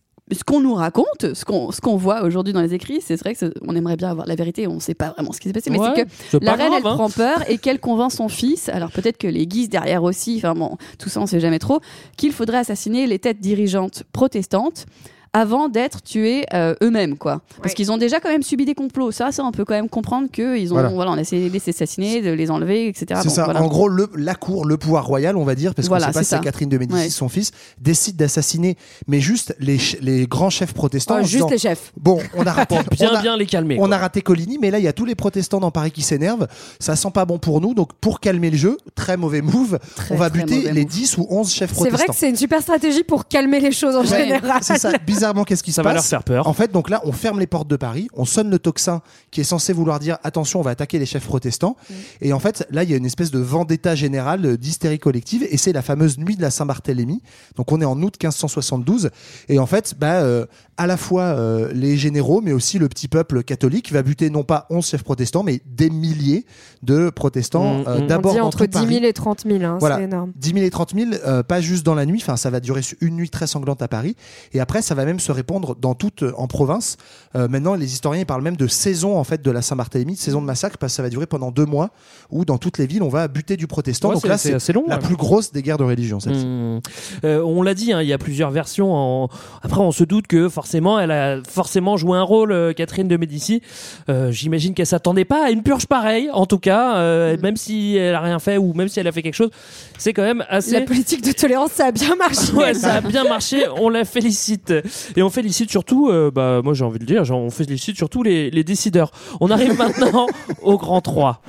qu'on nous raconte, ce qu'on qu'on voit aujourd'hui dans les écrits, c'est vrai que c'est- on aimerait bien avoir la vérité, on ne sait pas vraiment ce qui s'est passé, mais Ouais, c'est que la reine, grave, elle hein. prend peur et qu'elle convainc son fils, alors peut-être que les Guises derrière aussi, enfin bon, tout ça on sait jamais trop, qu'il faudrait assassiner les têtes dirigeantes protestantes avant d'être tués euh, eux-mêmes, quoi. Parce Ouais. qu'ils ont déjà quand même subi des complots. Ça, ça, on peut quand même comprendre qu'ils ont, Voilà. voilà. on a essayé de les assassiner, de les enlever, etc. C'est Bon, ça. voilà. En gros, le, la cour, le pouvoir royal, on va dire, parce Voilà, qu'on sait pas c'est si c'est. Catherine de Médicis, Ouais. son fils, décide d'assassiner, mais juste les, les grands chefs protestants. En juste disant, les chefs. Bon, on a raté, Bien, on a- bien les calmer. on quoi. a raté Coligny, mais là, il y a tous les protestants dans Paris qui s'énervent. Ça sent pas bon pour nous. Donc, pour calmer le jeu, très mauvais move, Très, on va buter les move. 10 ou 11 chefs C'est protestants. vrai que c'est une super stratégie pour calmer les choses en Ouais, général. C'est ça. Bizarrement, qu'est-ce qui Ça se va passe leur faire peur. En fait, donc là, on ferme les portes de Paris, on sonne le tocsin qui est censé vouloir dire attention, on va attaquer les chefs protestants. Mm. Et en fait, là, il y a une espèce de vendetta générale, euh, d'hystérie collective, et c'est la fameuse nuit de la Saint-Barthélemy. Donc, on est en août 1572, et en fait, bah, euh, à la fois euh, les généraux, mais aussi le petit peuple catholique va buter non pas 11 chefs protestants, mais des milliers de protestants. Mm, euh, mm. On D'abord entre tout 10 000 Paris. et 30 000, hein, Voilà. c'est énorme. 10 000 et 30 000, euh, pas juste dans la nuit, enfin ça va durer une nuit très sanglante à Paris, et après ça va même se répandre dans toute en province. Euh, maintenant, les historiens parlent même de saison en fait de la Saint-Barthélemy, de saison de massacre, parce que ça va durer pendant deux mois, où dans toutes les villes on va buter du protestant. Ouais, Donc c'est- là, c'est c'est assez long, la ouais. plus grosse des guerres de religion. Mmh. Euh, on l'a dit, hein, il y a plusieurs versions. En... Après, on se doute que forcément, elle a forcément joué un rôle, euh, Catherine de Médicis. Euh, J'imagine qu'elle s'attendait pas à une purge pareille, en tout cas, euh, même si elle a rien fait ou même si elle a fait quelque chose, c'est quand même assez. La politique de tolérance, ça a bien marché. Ouais, ça a bien marché, on la félicite. Et on félicite surtout, euh, bah, moi j'ai envie de le dire, genre, on félicite surtout les, les décideurs. On arrive maintenant au grand 3.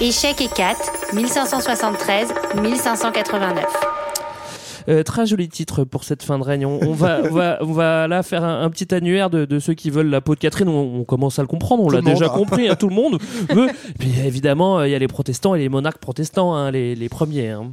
Échec et 4, 1573-1589. Euh, très joli titre pour cette fin de règne. On, on va, on, va, on va là faire un, un petit annuaire de, de ceux qui veulent la peau de Catherine. On, on commence à le comprendre, on l'a déjà hein. compris, hein, tout le monde veut. Puis évidemment, il y a les protestants et les monarques protestants, hein, les, les premiers. hein.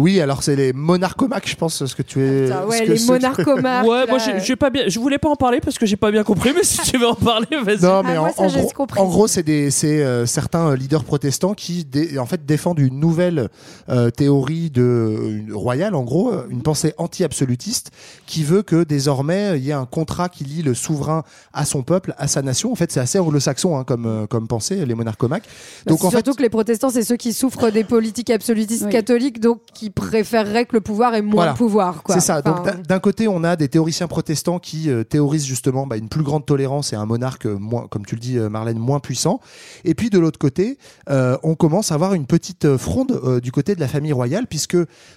Oui, alors c'est les monarchomaques, je pense, ce que tu es. Putain, ouais, ce que- les monarchomaques. ouais, moi j'ai- euh, pas bien, je voulais pas en parler parce que j'ai pas bien compris, mais si tu veux en parler, vas-y. Non, mais Ah, moi, en, ça, en j'ai gros, en gros, c'est des, c'est euh, certains euh, leaders protestants qui, dé- en fait, défendent une nouvelle euh, théorie de une- royale, en gros, euh, une pensée anti-absolutiste qui veut que désormais il y ait un contrat qui lie le souverain à son peuple, à sa nation. En fait, c'est assez anglo-saxon hein, comme euh, comme pensée, les monarchomaques. Bah, Donc en fait, surtout que les protestants, c'est ceux qui souffrent des politiques absolutistes Oui. catholiques, donc qui préféreraient que le pouvoir ait moins Voilà. de pouvoir. quoi. C'est ça. Enfin, Donc d'un- côté, on a des théoriciens protestants qui euh, théorisent justement bah, une plus grande tolérance et un monarque euh, moins, comme tu le dis, euh, Marlène, moins puissant. Et puis de l'autre côté, euh, on commence à avoir une petite fronde euh, du côté de la famille royale, puisque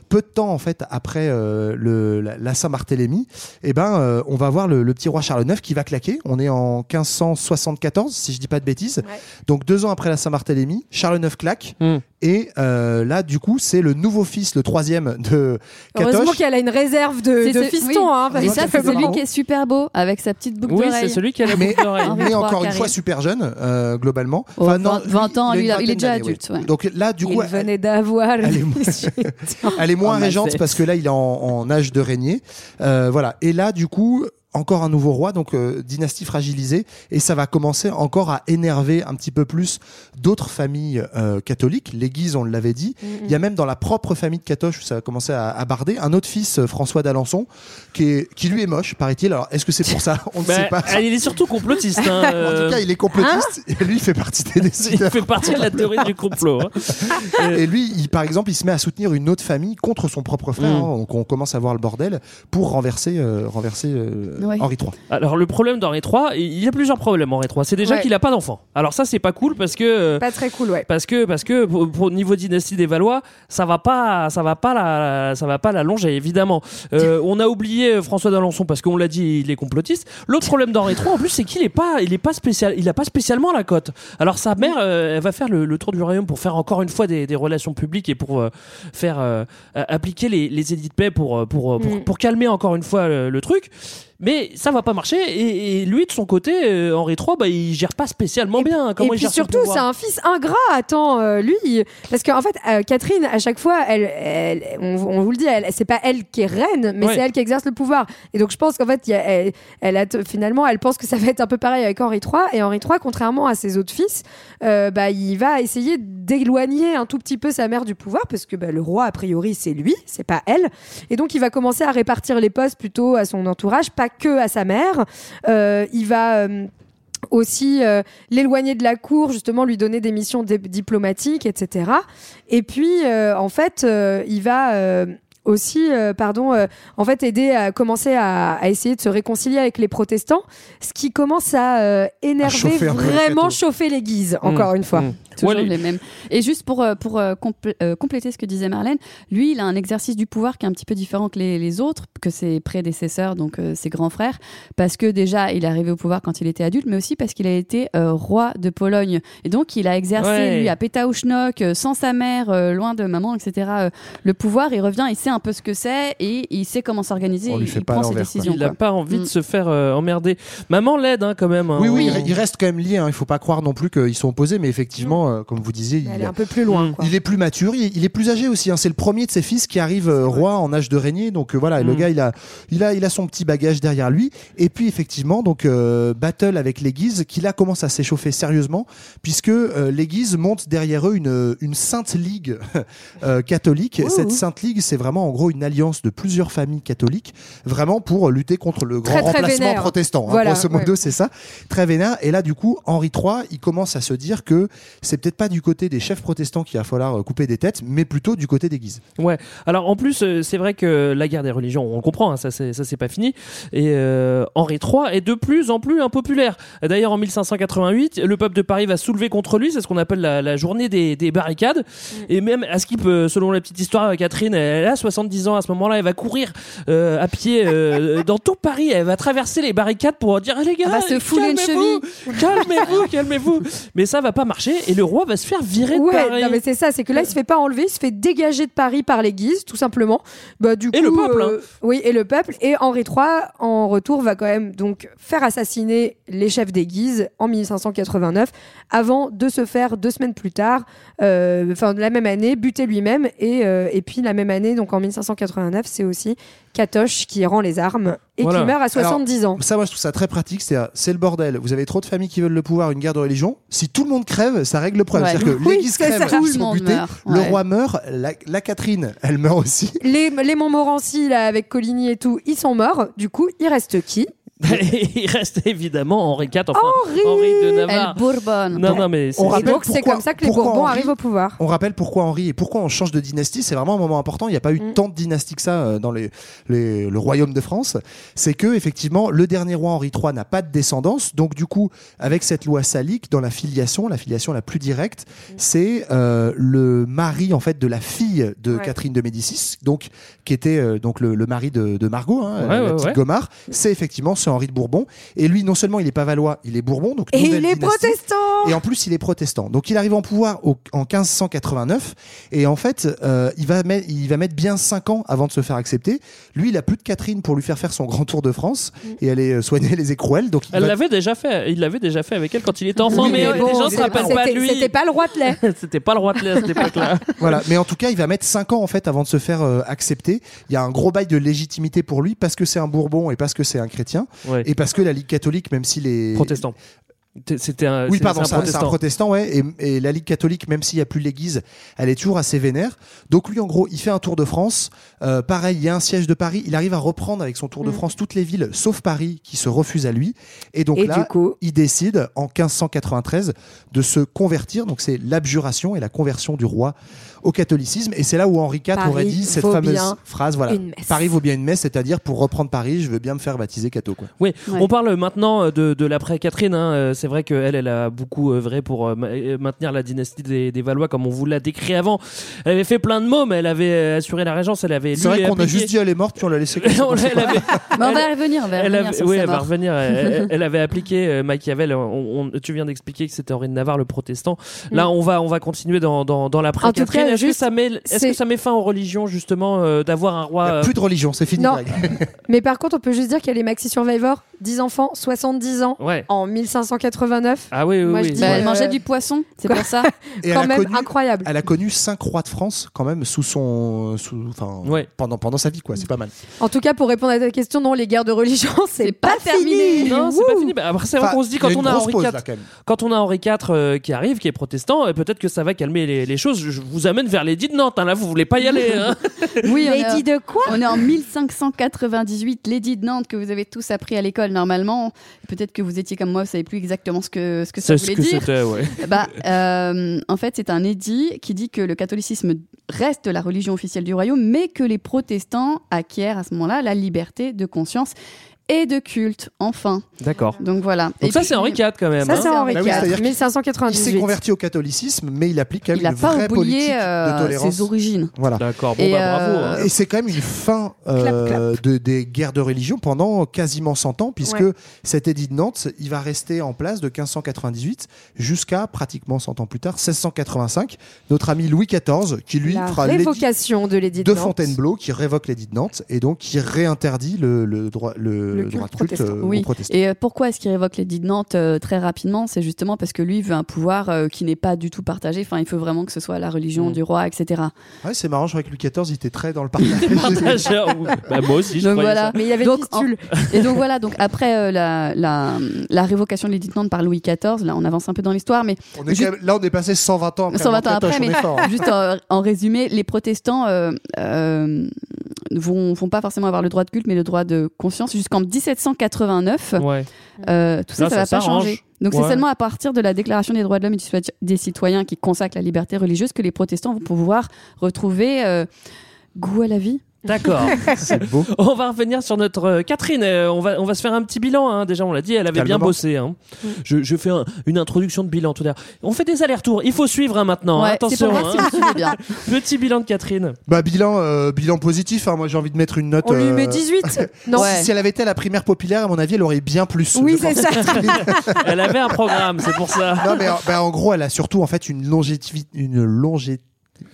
peu de temps en fait après euh, le, la, la Saint-Barthélemy, eh ben, euh, on va voir le, le petit roi Charles IX qui va claquer. On est en 1574, si je dis pas de bêtises. Ouais. Donc deux ans après la Saint-Barthélemy, Charles IX claque. Mm. Et euh, là, du coup, c'est le nouveau fils, le troisième de Heureusement qu'elle a une réserve de, C'est de ce- fistons. oui. hein, parce Et que ça, c'est celui qui est super beau avec sa petite boucle Oui, d'oreille. c'est celui qui a la mais, boucle d'oreille. Mais encore une fois super jeune euh, globalement. Oh, 20 20 ans, lui, il est déjà adulte, ouais. Donc là du coup Il venait d'avoir. elle est- elle est moins ma régente parce que là il est en, en âge de régner. Euh, voilà. Et là du coup encore un nouveau roi, donc euh, dynastie fragilisée, et ça va commencer encore à énerver un petit peu plus d'autres familles euh, catholiques. Les Guises, on l'avait dit. Il y a même dans la propre famille de Catoche où ça a commencé à, à barder un autre fils, euh, François d'Alençon, qui, est, qui lui est moche, paraît-il. Alors est-ce que c'est pour ça? On ne Bah, sait pas. Il est surtout complotiste. hein, En euh, tout cas, il est complotiste. et lui, il fait partie des il décideurs. fait partie de la théorie du complot. hein. Et lui, il, par exemple, il se met à soutenir une autre famille contre son propre frère. Mm. hein. donc on commence à voir le bordel pour renverser, euh, renverser euh, Ouais. Henri III. Alors le problème d'Henri III, il y a plusieurs problèmes Henri III. C'est déjà Ouais. qu'il a pas d'enfant. Alors ça c'est pas cool parce que euh, Pas très cool, ouais. parce que parce que pour, pour niveau dynastie des Valois, ça va pas ça va pas la ça va pas la longer évidemment. Euh, on a oublié François d'Alençon parce qu'on l'a dit, il est complotiste. L'autre problème d'Henri III en plus c'est qu'il est pas il est pas spécial, il a pas spécialement la cote. Alors sa mère euh, elle va faire le, le tour du royaume pour faire encore une fois des, des relations publiques et pour euh, faire euh, euh, appliquer les, les édits de paix pour euh, pour, euh, pour, Mm. pour calmer encore une fois le, le truc. Mais ça va pas marcher et, et lui de son côté euh, Henri III bah il gère pas spécialement bien. Comment et il puis gère surtout, c'est un fils ingrat. Attends, euh, lui, parce qu'en fait, euh, Catherine, à chaque fois, elle, elle- on, on vous le dit, elle, c'est pas elle qui est reine, mais Ouais. c'est elle qui exerce le pouvoir. Et donc, je pense qu'en fait, il y a- elle, elle a finalement, elle pense que ça va être un peu pareil avec Henri III. Et Henri III, contrairement à ses autres fils, bah, il va essayer d'éloigner un tout petit peu sa mère du pouvoir, parce que bah, le roi, a priori, c'est lui, c'est pas elle. Et donc, il va commencer à répartir les postes plutôt à son entourage, pas que à sa mère. Euh, il va euh, aussi euh, l'éloigner de la cour, justement lui donner des missions diplomatiques, etc. Et puis, en fait, il va aussi, euh, pardon, euh, en fait, aider à commencer à, à essayer de se réconcilier avec les protestants, ce qui commence à euh, énerver, chauffer un peu les vraiment chauffer l'Église, encore une fois. Mmh. Toujours Ouais, les- les mêmes. Et juste pour, pour compl- compléter ce que disait Marlène, lui, il a un exercice du pouvoir qui est un petit peu différent que les, les autres, que ses prédécesseurs, donc euh, ses grands frères, parce que déjà, il est arrivé au pouvoir quand il était adulte, mais aussi parce qu'il a été euh, roi de Pologne. Et donc, il a exercé, Ouais. lui, à Pétaouchnok, euh, sans sa mère, euh, loin de maman, etc., euh, le pouvoir. Il revient, il sait un peu ce que c'est et il sait comment s'organiser. On lui fait il pas prend ses décisions. Il n'a pas envie de Mm. se faire euh, emmerder. Maman l'aide hein, quand même. hein. Oui, oui, On- il reste quand même lié. Hein. Il faut pas croire non plus qu'ils sont opposés, mais effectivement, euh, comme vous disiez, il, est un peu plus loin. Quoi. il est plus mature, il, il est plus âgé aussi. hein. C'est le premier de ses fils qui arrive euh, roi en âge de régner. Donc euh, voilà, le Mm. gars, il a, il a, il a son petit bagage derrière lui. Et puis effectivement, donc euh, battle avec l'Église, qui là commence à s'échauffer sérieusement, puisque euh, l'Église monte derrière eux une, une sainte ligue euh, catholique. Cette sainte ligue, c'est vraiment en gros une alliance de plusieurs familles catholiques, vraiment pour lutter contre le grand Très, très remplacement vénère. protestant. hein. Voilà, grosso modo, ouais. c'est ça, très vénère. Et là, du coup, Henri III, il commence à se dire que c'est peut-être pas du côté des chefs protestants qu'il va falloir euh, couper des têtes, mais plutôt du côté des Guises. Ouais. Alors en plus, euh, c'est vrai que la guerre des religions, on le comprend, hein, ça c'est ça c'est pas fini. Et euh, Henri III est de plus en plus impopulaire. D'ailleurs, en 1588, le peuple de Paris va soulever contre lui, c'est ce qu'on appelle la, la journée des, des barricades. Et même à Skip, euh, selon la petite histoire, Catherine, elle a 70 ans à ce moment-là, elle va courir euh, à pied euh, dans tout Paris, elle va traverser les barricades pour dire Ah, les gars, Elle va se fouler une calmez-vous, calmez-vous, calmez-vous. Mais ça va pas marcher et le roi va se faire virer de Ouais, Paris. non, mais c'est ça, c'est que là, il se fait pas enlever, il se fait dégager de Paris par l'Église, tout simplement. Bah, du Et coup, le peuple, euh, Oui, et le peuple. Et Henri III, en retour, va quand même donc faire assassiner les chefs des Guises en 1589, avant de se faire deux semaines plus tard, euh, enfin de la même année, buter lui-même. Et, euh, et puis la même année, donc en 1589, c'est aussi Catoche qui rend les armes et Voilà. qui meurt à 70 ans. Ça, moi, je trouve ça très pratique. C'est, euh, c'est le bordel. Vous avez trop de familles qui veulent le pouvoir, une guerre de religion. Si tout le monde crève, ça règle le problème. Ouais. C'est-à-dire que Oui, l'Église crève, Tout le monde butés. meurt. Le roi meurt. La, la Catherine, elle meurt aussi. Les, les Montmorency, là, avec Coligny et tout, ils sont morts. Du coup, il reste qui? il reste évidemment Henri IV, enfin Henri de Elle Navarre. bourbonne. Non, non, mais On rappelle donc, c'est comme ça que les Bourbons Henri- arrivent au pouvoir. On rappelle pourquoi Henri et pourquoi on change de dynastie. C'est vraiment un moment important. Il n'y a pas eu Mm. tant de dynasties que ça euh, dans les, les- le royaume de France. C'est que effectivement, le dernier roi Henri III n'a pas de descendance. Donc du coup, avec cette loi salique, dans la filiation, la filiation la plus directe, Mm. c'est euh, le mari en fait de la fille de Ouais. Catherine de Médicis, donc qui était euh, donc le, le mari de, de Margot, hein, Ouais, la ouais, petite ouais. Gomard. C'est effectivement ce Henri de Bourbon. Et lui, non seulement il est pas valois, il est Bourbon, donc Et il est dynastie. protestant Et en plus, il est protestant. Donc, il arrive en pouvoir au- en 1589. Et en fait, euh, il, va mettre, il va mettre bien 5 ans avant de se faire accepter. Lui, il a plus de Catherine pour lui faire faire son grand tour de France et aller euh, soigner les écrouelles. Donc, il Elle va- l'avait déjà fait. Il l'avait déjà fait avec elle quand il était enfant, Oui, mais, mais bon, les gens se c'était rappellent C'était- pas de lui. C'était pas le roi de. C'était pas le roi de l'air à cette époque-là. voilà. Mais en tout cas, il va mettre 5 ans en fait avant de se faire euh, accepter. Il y a un gros bail de légitimité pour lui parce que c'est un Bourbon et parce que c'est un chrétien Ouais. et parce que la Ligue catholique, même s'il est Protestant. T- C'était un. Oui, pardon, c'est un, protestant, ouais. Et, et la Ligue catholique, même s'il n'y a plus l'Église, elle est toujours assez vénère. Donc lui, en gros, il fait un tour de France. Euh, pareil, il y a un siège de Paris. Il arrive à reprendre avec son tour de Mm. France toutes les villes, sauf Paris, qui se refuse à lui. Et donc Et là, coup il décide en 1593 de se convertir. Donc c'est l'abjuration et la conversion du roi au catholicisme. Et c'est là où Henri IV Paris aurait dit cette fameuse phrase, voilà. Paris vaut bien une messe, c'est-à-dire pour reprendre Paris, je veux bien me faire baptiser catho, quoi. Oui, Ouais. on parle maintenant de, de l'après Catherine. hein. Euh, C'est vrai qu'elle, elle a beaucoup œuvré pour euh, euh, maintenir la dynastie des, des Valois, comme on vous l'a décrit avant. Elle avait fait plein de mots, mais elle avait euh, assuré la régence. Elle avait C'est vrai qu'on a juste dit elle est morte, puis on l'a laissé comme ça. On l'a- elle avait- Mais on va y revenir, on va y elle revenir avait, sur oui, elle va revenir. Elle, avait appliqué euh, Machiavel. On- on- tu viens d'expliquer que c'était Henri de Navarre, le protestant. Là, on va, on va continuer dans, dans, dans l'après Catherine. Est-ce que ça met, est-ce que c'est- ça met fin aux religions justement euh, d'avoir un roi Il a euh, plus de religion, c'est fini. Non. Mais par contre, on peut juste dire qu'elle est Maxi Survivor, 10 enfants, 70 ans, Ouais. en 1589. Ah oui, oui, Moi, oui. je dis, Bah, euh, elle mangeait du poisson, c'est quoi pour ça. Et Quand a même connu- incroyable. Elle a connu cinq rois de France quand même sous son, sous, enfin, Ouais. pendant pendant sa vie quoi. C'est pas mal. En tout cas, pour répondre à ta question, non, les guerres de religion, c'est C'est pas, pas terminé. fini. Non, c'est pas fini. Bah, après, c'est qu'on se dit y quand a on a Henri pause, IV, là, quand on a Henri IV euh, qui arrive, qui est protestant, euh, peut-être que ça va calmer les, les choses. Je vous amène vers l'édit de Nantes. hein. Là, vous voulez pas y aller. hein. Oui, Lady de quoi on est en 1598, l'édit de Nantes que vous avez tous appris à l'école normalement. Peut-être que vous étiez comme moi, vous savez plus exactement ce que ce que ça C'est ce voulait que dire. c'était, ouais. Bah, euh, en fait, c'est un édit qui dit que le catholicisme reste la religion officielle du royaume, mais que les protestants acquièrent à ce moment-là la liberté de conscience et de culte, enfin. D'accord. Donc voilà. Donc Et ça, puis- c'est Henri IV quand même. Ça, hein. c'est Henri Bah oui, c'est-à-dire IV, qu'il- Il s'est 1598. converti au catholicisme, mais il applique quand même Il n'a une pas vraie politique oublié de euh, tolérance. ses origines. Voilà. D'accord. Bon, Et, bah, bravo. euh, hein. Et c'est quand même une fin euh, Clap, De, des guerres de religion pendant quasiment 100 ans, puisque Ouais. cet édit de Nantes, il va rester en place de 1598 jusqu'à pratiquement 100 ans plus tard, 1685. Notre ami Louis XIV, qui lui La fera révocation de l'édit de de Nantes. Fontainebleau, qui révoque l'édit de Nantes et donc qui réinterdit le, le droit, le, Le culte droit de culte protestant. euh, Oui. protestants. Et euh, pourquoi est-ce qu'il révoque l'édit de Nantes euh, très rapidement? C'est justement parce que lui veut un pouvoir euh, qui n'est pas du tout partagé. Enfin, il faut vraiment que ce soit la religion Mm. du roi, etc. Ouais, c'est marrant, je crois que Louis XIV, il était très dans le partage. Bah, moi aussi, je Donc voilà. ça. Mais il y avait Donc, fistule. Et donc voilà, donc après euh, la, la, la révocation de l'édit de Nantes par Louis XIV, là on avance un peu dans l'histoire, mais On est quand même- là, on est passé 120 ans après. 120 ans après, mais hein. juste en, en résumé, les protestants euh, euh, vont, vont pas forcément avoir le droit de culte, mais le droit de conscience jusqu'en 1789. Ouais. Euh, tout ça, Là, ça, ça va pas changer. Donc Ouais. c'est seulement à partir de la Déclaration des droits de l'homme et des citoyens qui consacre la liberté religieuse que les protestants vont pouvoir retrouver euh, goût à la vie. D'accord. C'est beau. On va revenir sur notre euh, Catherine. Euh, on, va, on va se faire un petit bilan. hein. Déjà, on l'a dit, elle avait bien Calmement. bossé. hein. Je, je fais un- une introduction de bilan tout à l'heure. On fait des allers-retours. Il faut suivre hein, maintenant. hein. Ouais, c'est Attention. pour voir si hein. vous suivez bien. Petit bilan de Catherine. Bah, bilan, euh, bilan positif. hein. Moi, j'ai envie de mettre une note. On lui euh, met 18 Non. Ouais. Si elle avait été à la primaire populaire, à mon avis, elle aurait bien plus. Oui, je c'est pense. ça. Elle avait un programme, c'est pour ça. Non, mais en- bah, en gros, elle a surtout en fait une longévité, une longévité.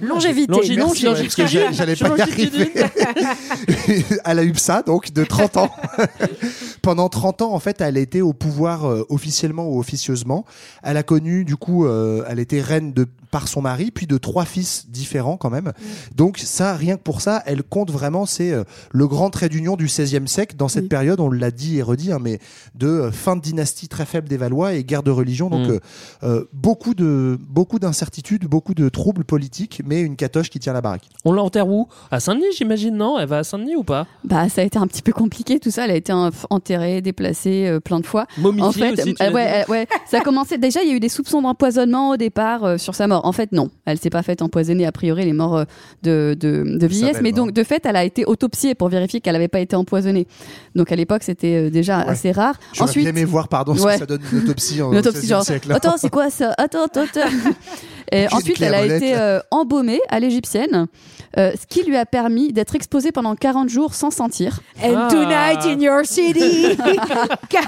Longévité. Longi- Merci, ouais, parce que j'allais pas y arriver. elle a eu ça, donc, de 30 ans. Pendant 30 ans, en fait, elle été au pouvoir euh, officiellement ou officieusement. Elle a connu, du coup, euh, elle était reine de par son mari, puis de trois fils différents quand même. Donc ça, rien que pour ça, elle compte vraiment, c'est euh, le grand trait d'union du XVIe siècle dans cette Oui. période, on l'a dit et redit, hein, mais de euh, fin de dynastie très faible des Valois et guerre de religion. Donc Mm. euh, beaucoup de beaucoup d'incertitudes, beaucoup de troubles politiques, mais une catoche qui tient la baraque. On l'enterre où? À Saint-Denis, j'imagine, non? Elle va à Saint-Denis ou pas? Bah, ça a été un petit peu compliqué tout ça. Elle a été en- enterrée, déplacée euh, plein de fois. Momifiée En fait, aussi, tu euh, ouais, euh, ouais, ça a commencé. Déjà, il y a eu des soupçons d'empoisonnement au départ euh, sur sa mort. En fait, non, elle s'est pas faite empoisonner. A priori, elle est morte euh, de, de, de vieillesse, mais donc de fait, elle a été autopsiée pour vérifier qu'elle n'avait pas été empoisonnée. Donc à l'époque, c'était euh, déjà Ouais. assez rare. J'aurais Ensuite, bien aimé voir, pardon, ce que ça donne une autopsie en une autopsie 16e genre. siècle. Attends, c'est quoi ça? Attends, attends, attends. Et ensuite, elle a été euh, embaumée à l'égyptienne, euh, ce qui lui a permis d'être exposée pendant 40 jours sans sentir. And Ah. tonight in your city.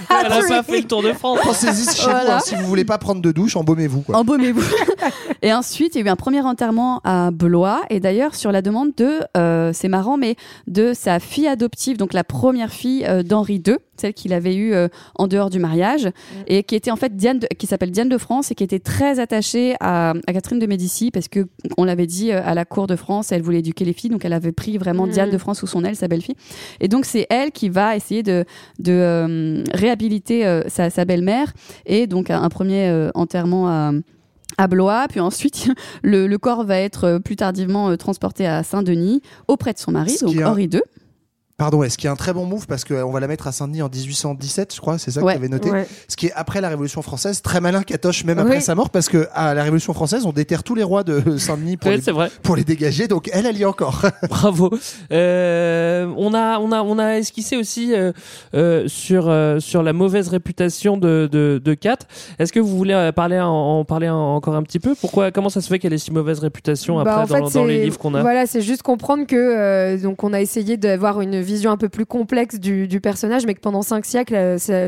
Elle a pas fait le tour de France. Pensez-y chez vous, Voilà. hein, si vous voulez pas prendre de douche, embaumez-vous. quoi. Embaumez-vous. et ensuite, il y a eu un premier enterrement à Blois. Et d'ailleurs, sur la demande de, euh, c'est marrant, mais de sa fille adoptive, donc la première fille euh, d'Henri II, celle qu'il avait eue euh, en dehors du mariage, et qui était en fait Diane, de- qui s'appelle Diane de France et qui était très attachée à, à Catherine de Médicis parce que on l'avait dit à la cour de France, elle voulait éduquer les filles, donc elle avait pris vraiment Mhm. Diane de France sous son aile, sa belle-fille. Et donc c'est elle qui va essayer de, de euh, réhabiliter euh, sa, sa belle-mère et donc un premier euh, enterrement à à Blois, puis ensuite le, le corps va être plus tardivement euh, transporté à Saint-Denis auprès de son mari, Ce donc Henri II. Pardon, est-ce qu'il y a un très bon move parce qu'on va la mettre à Saint-Denis en 1817, je crois, c'est ça Ouais. que tu avais noté. Ouais. Ce qui est après la Révolution française, très malin Catoche, même après Oui. sa mort, parce que à la Révolution française, on déterre tous les rois de Saint-Denis pour, les, c'est vrai. pour les dégager, donc elle, elle y est encore. Bravo. Euh, on a, on a, on a esquissé aussi euh, euh, sur euh, sur la mauvaise réputation de de, de Kat. Est-ce que vous voulez euh, parler en, en parler en- encore un petit peu? Pourquoi, comment ça se fait qu'elle ait si mauvaise réputation après Bah, en dans, fait, dans les livres qu'on a? Voilà, c'est juste comprendre que euh, donc on a essayé d'avoir une vision un peu plus complexe du, du personnage, mais que pendant cinq siècles, euh, ça-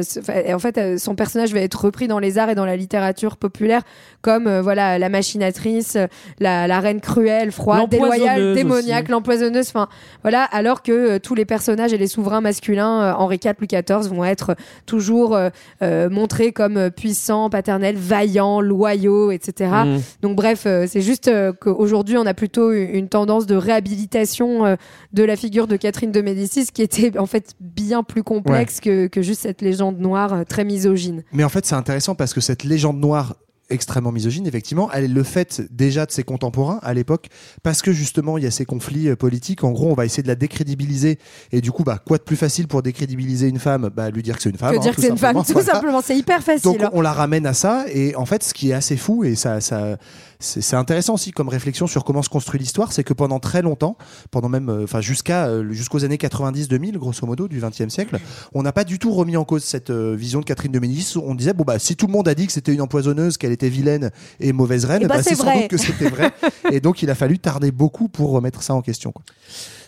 en fait, euh, son personnage va être repris dans les arts et dans la littérature populaire comme euh, voilà la machinatrice, la, la reine cruelle, froide, déloyale, démoniaque, l'empoisonneuse. Enfin voilà, alors que euh, tous les personnages et les souverains masculins, euh, Henri IV, Louis XIV, vont être toujours montrés comme puissants, paternels, vaillants, loyaux, etc. Mm. Donc bref, c'est juste qu'aujourd'hui on a plutôt une tendance de réhabilitation de la figure de Catherine de Médicis qui était en fait bien plus complexe que, que juste cette légende noire euh, très misogyne. Mais en fait, c'est intéressant parce que cette légende noire extrêmement misogyne, effectivement, elle est le fait déjà de ses contemporains à l'époque, parce que justement, il y a ces conflits euh, politiques. En gros, on va essayer de la décrédibiliser. Et du coup, bah, quoi de plus facile pour décrédibiliser une femme? Bah, Lui dire que c'est une femme. que hein, dire que c'est une femme, tout Voilà. simplement, c'est hyper facile. Donc hein. on la ramène à ça et en fait ce qui est assez fou et ça, ça c'est intéressant aussi comme réflexion sur comment se construit l'histoire, c'est que pendant très longtemps, pendant même euh, enfin jusqu'à euh, jusqu'aux années 90-2000 grosso modo du 20e siècle, on n'a pas du tout remis en cause cette euh, vision de Catherine de Médicis. On disait bon bah si tout le monde a dit que c'était une empoisonneuse, qu'elle était vilaine et mauvaise reine, Eh ben, bah, c'est sans doute que c'était vrai. et donc il a fallu tarder beaucoup pour remettre ça en question. quoi.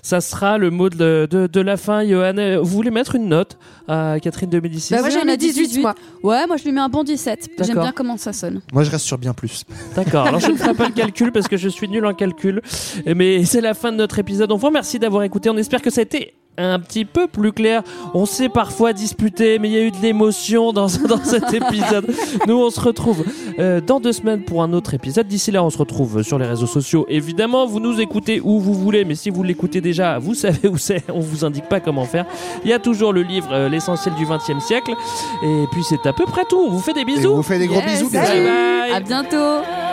Ça sera le mot de, de, de la fin, Johan. Euh, Vous voulez mettre une note à Catherine de Médicis? Bah moi, j'en ai a 18, 18, moi. Ouais, moi je lui mets un bon 17. J'aime bien comment ça sonne. Moi je reste sur bien plus. D'accord, alors je ne ferai pas le calcul parce que je suis nul en calcul. Mais c'est la fin de notre épisode. On vous remercie d'avoir écouté. On espère que ça a été un petit peu plus clair. On s'est parfois disputé, mais il y a eu de l'émotion dans, dans cet épisode. Nous, on se retrouve euh, dans deux semaines pour un autre épisode. D'ici là, on se retrouve sur les réseaux sociaux. Évidemment, vous nous écoutez où vous voulez, mais si vous l'écoutez déjà, vous savez où c'est. On vous indique pas comment faire. Il y a toujours le livre euh, L'essentiel du 20 e siècle. Et puis, c'est à peu près tout. On vous fait des Et bisous. on vous fait des gros Yes, bisous. salut. Bye bye. À bientôt.